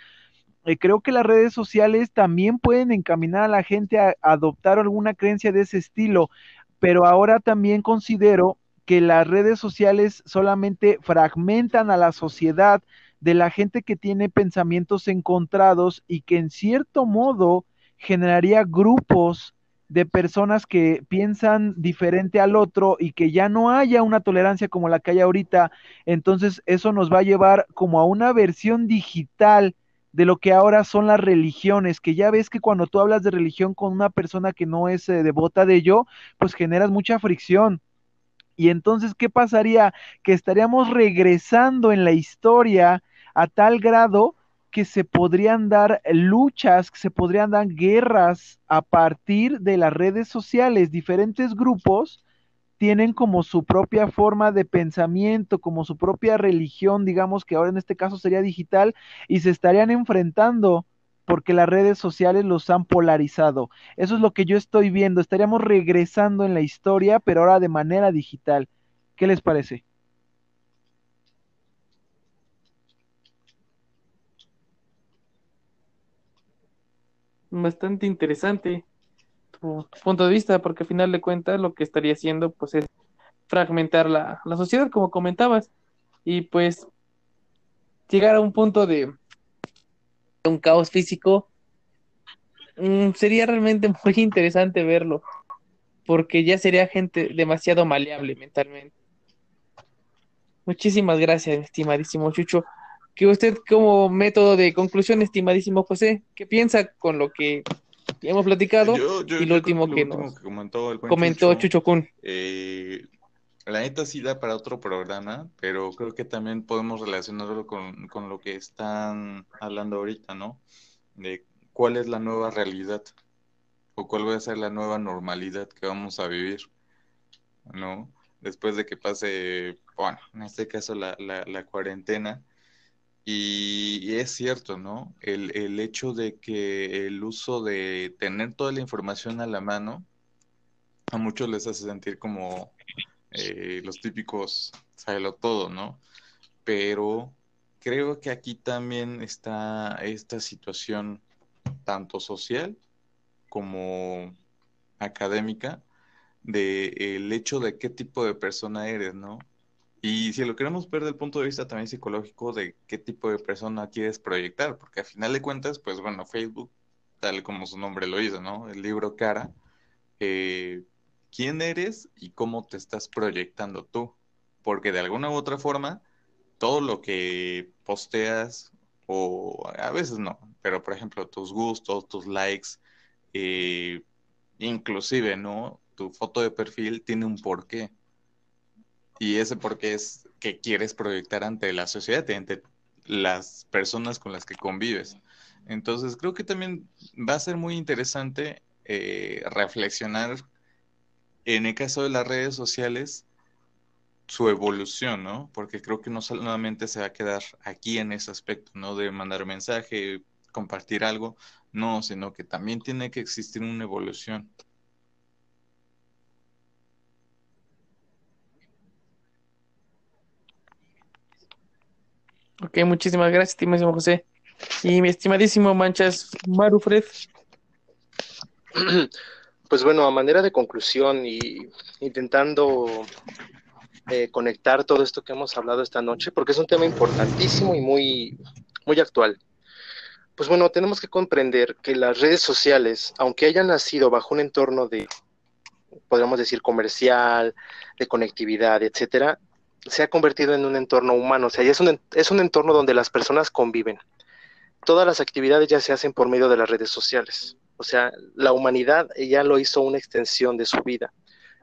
eh, creo que las redes sociales también pueden encaminar a la gente a adoptar alguna creencia de ese estilo pero ahora también considero que las redes sociales solamente fragmentan a la sociedad de la gente que tiene pensamientos encontrados y que en cierto modo generaría grupos de personas que piensan diferente al otro y que ya no haya una tolerancia como la que hay ahorita, entonces eso nos va a llevar como a una versión digital de lo que ahora son las religiones, que ya ves que cuando tú hablas de religión con una persona que no es eh, devota de ello, pues generas mucha fricción. Y entonces, ¿qué pasaría? Que estaríamos regresando en la historia a tal grado que se podrían dar luchas, que se podrían dar guerras a partir de las redes sociales, diferentes grupos tienen como su propia forma de pensamiento, como su propia religión, digamos que ahora en este caso sería digital, y se estarían enfrentando porque las redes sociales los han polarizado. Eso es lo que yo estoy viendo. Estaríamos regresando en la historia, pero ahora de manera digital. ¿Qué les parece? Bastante interesante punto de vista, porque al final de cuentas lo que estaría haciendo pues es fragmentar la, sociedad, como comentabas, y pues llegar a un punto de un caos físico mm, sería realmente muy interesante verlo, porque ya sería gente demasiado maleable mentalmente. Muchísimas gracias, estimadísimo Chucho. Que usted como método de conclusión, estimadísimo José, ¿qué piensa con lo que hemos platicado. y lo último que, nos comentó, Chucho, Kun. Eh, la neta sí da para otro programa, pero creo que también podemos relacionarlo con, con lo que están hablando ahorita, ¿no? De cuál es la nueva realidad o cuál va a ser la nueva normalidad que vamos a vivir, ¿no? Después de que pase, bueno, en este caso la, la, la cuarentena, y, es cierto, ¿no? El, el, hecho de que el uso de tener toda la información a la mano, a muchos les hace sentir como eh, los típicos, sábelo todo, ¿no? Pero creo que aquí también está esta situación tanto social como académica del el hecho de qué tipo de persona eres, ¿no? Y si lo queremos ver del punto de vista también psicológico de qué tipo de persona quieres proyectar, porque a final de cuentas, pues bueno, Facebook, tal como su nombre lo hizo, ¿no? El libro cara, eh, quién eres y cómo te estás proyectando tú, porque de alguna u otra forma, todo lo que posteas, o a veces no, pero por ejemplo, tus gustos, tus likes, eh, inclusive, ¿no? Tu foto de perfil tiene un porqué y ese porque es que quieres proyectar ante la sociedad, ante las personas con las que convives. Entonces creo que también va a ser muy interesante eh, reflexionar en el caso de las redes sociales su evolución, ¿no? Porque creo que no solamente se va a quedar aquí en ese aspecto, ¿no? De mandar mensaje, compartir algo, no, sino que también tiene que existir una evolución. Ok, muchísimas gracias, estimadísimo José. Y mi estimadísimo Manchas Marufred. Pues bueno, a manera de conclusión y intentando eh, conectar todo esto que hemos hablado esta noche, porque es un tema importantísimo y muy, muy actual. Pues bueno, tenemos que comprender que las redes sociales, aunque hayan nacido bajo un entorno de, podríamos decir, comercial, de conectividad, etcétera, se ha convertido en un entorno humano, o sea, ya es un, es un entorno donde las personas conviven. Todas las actividades ya se hacen por medio de las redes sociales. O sea, la humanidad ya lo hizo una extensión de su vida.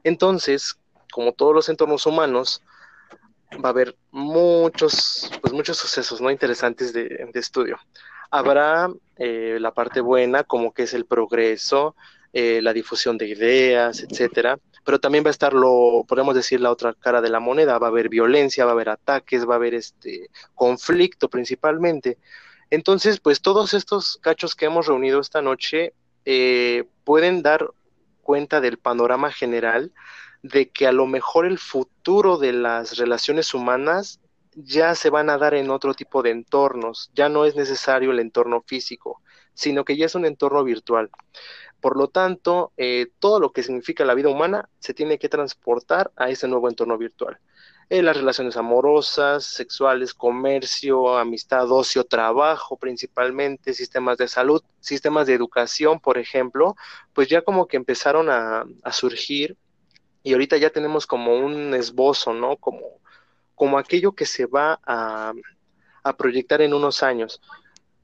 Entonces, como todos los entornos humanos, va a haber muchos, pues muchos sucesos no interesantes de, estudio. Habrá eh, la parte buena, como que es el progreso, eh, la difusión de ideas, etcétera pero también va a estar lo, podemos decir, la otra cara de la moneda, va a haber violencia, va a haber ataques, va a haber este conflicto principalmente. Entonces, pues todos estos cachos que hemos reunido esta noche eh, pueden dar cuenta del panorama general de que a lo mejor el futuro de las relaciones humanas ya se van a dar en otro tipo de entornos, ya no es necesario el entorno físico, sino que ya es un entorno virtual. Por lo tanto, eh, todo lo que significa la vida humana se tiene que transportar a ese nuevo entorno virtual. Eh, las relaciones amorosas, sexuales, comercio, amistad, ocio, trabajo principalmente, sistemas de salud, sistemas de educación, por ejemplo, pues ya como que empezaron a, surgir y ahorita ya tenemos como un esbozo, ¿no? Como, como aquello que se va a, a proyectar en unos años.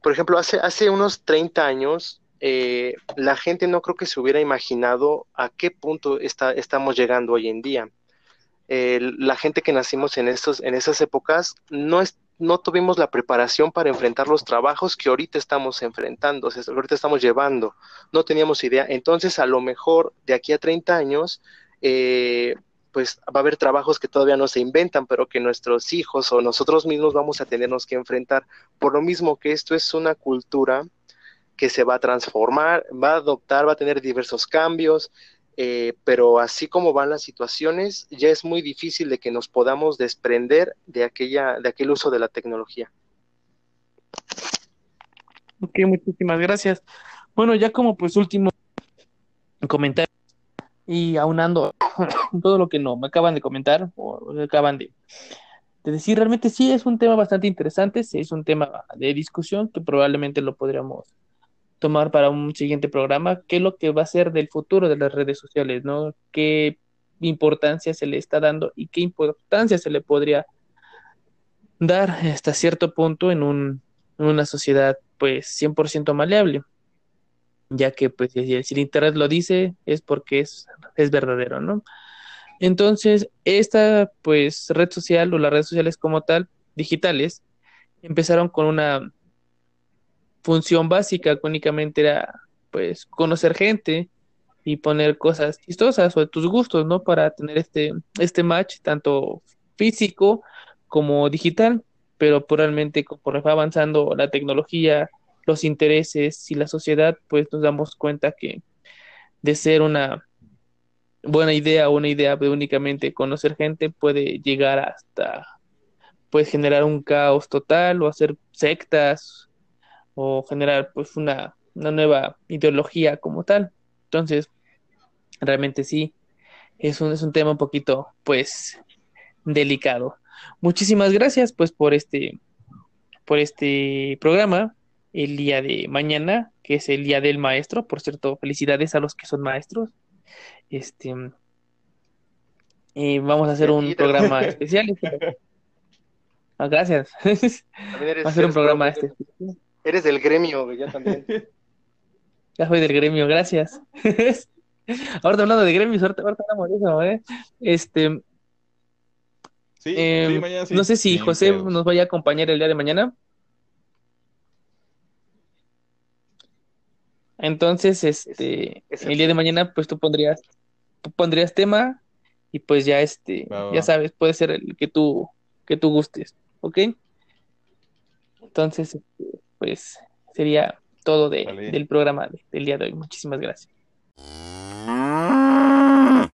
Por ejemplo, hace, hace unos 30 años eh, la gente no creo que se hubiera imaginado a qué punto está, estamos llegando hoy en día. la gente que nacimos en, estos, en esas épocas no, es, no tuvimos la preparación para enfrentar los trabajos que ahorita estamos enfrentando, ahorita estamos llevando, no teníamos idea. Entonces, a lo mejor de aquí a 30 años, eh, pues va a haber trabajos que todavía no se inventan, pero que nuestros hijos o nosotros mismos vamos a tenernos que enfrentar. Por lo mismo que esto es una cultura que se va a transformar, va a adoptar, va a tener diversos cambios, eh, pero así como van las situaciones, ya es muy difícil de que nos podamos desprender de, aquella, de aquel uso de la tecnología. Ok, muchísimas gracias. Bueno, ya como pues último comentario y aunando todo lo que no me acaban de comentar o acaban de, de decir, realmente sí es un tema bastante interesante, sí es un tema de discusión que probablemente lo podríamos tomar para un siguiente programa qué es lo que va a ser del futuro de las redes sociales, ¿no? ¿Qué importancia se le está dando y qué importancia se le podría dar hasta cierto punto en, un, una sociedad pues 100% maleable? Ya que pues si, el Internet lo dice es porque es, es verdadero, ¿no? Entonces, esta pues red social o las redes sociales como tal, digitales, empezaron con una función básica únicamente era pues conocer gente y poner cosas chistosas o de tus gustos, ¿no? Para tener este, este match tanto físico como digital, pero probablemente conforme va avanzando la tecnología, los intereses y la sociedad, pues nos damos cuenta que de ser una buena idea o una idea de únicamente conocer gente puede llegar hasta pues generar un caos total o hacer sectas o generar pues una, nueva ideología como tal. Entonces, realmente sí, es un, es un tema un poquito, pues, delicado. Muchísimas gracias, pues, por este, por este programa el día de mañana, que es el día del maestro. Por cierto, felicidades a los que son maestros. Este, y vamos a hacer un programa especial. Ah, gracias. Vamos a hacer un programa este. Eres del gremio, ya también. Ya soy del gremio, gracias. ahorita hablando de gremios, ahorita, hablamos de eso, ¿eh? Este. Sí, em, no sé si José nos vaya a acompañar el día de mañana. Entonces, este, el día de mañana, pues tú pondrías, tú pondrías tema y pues ya este, ya sabes, puede ser el que tú, que tú gustes, ¿ok? Entonces, este, pues sería todo de, del programa del día de hoy. Muchísimas gracias.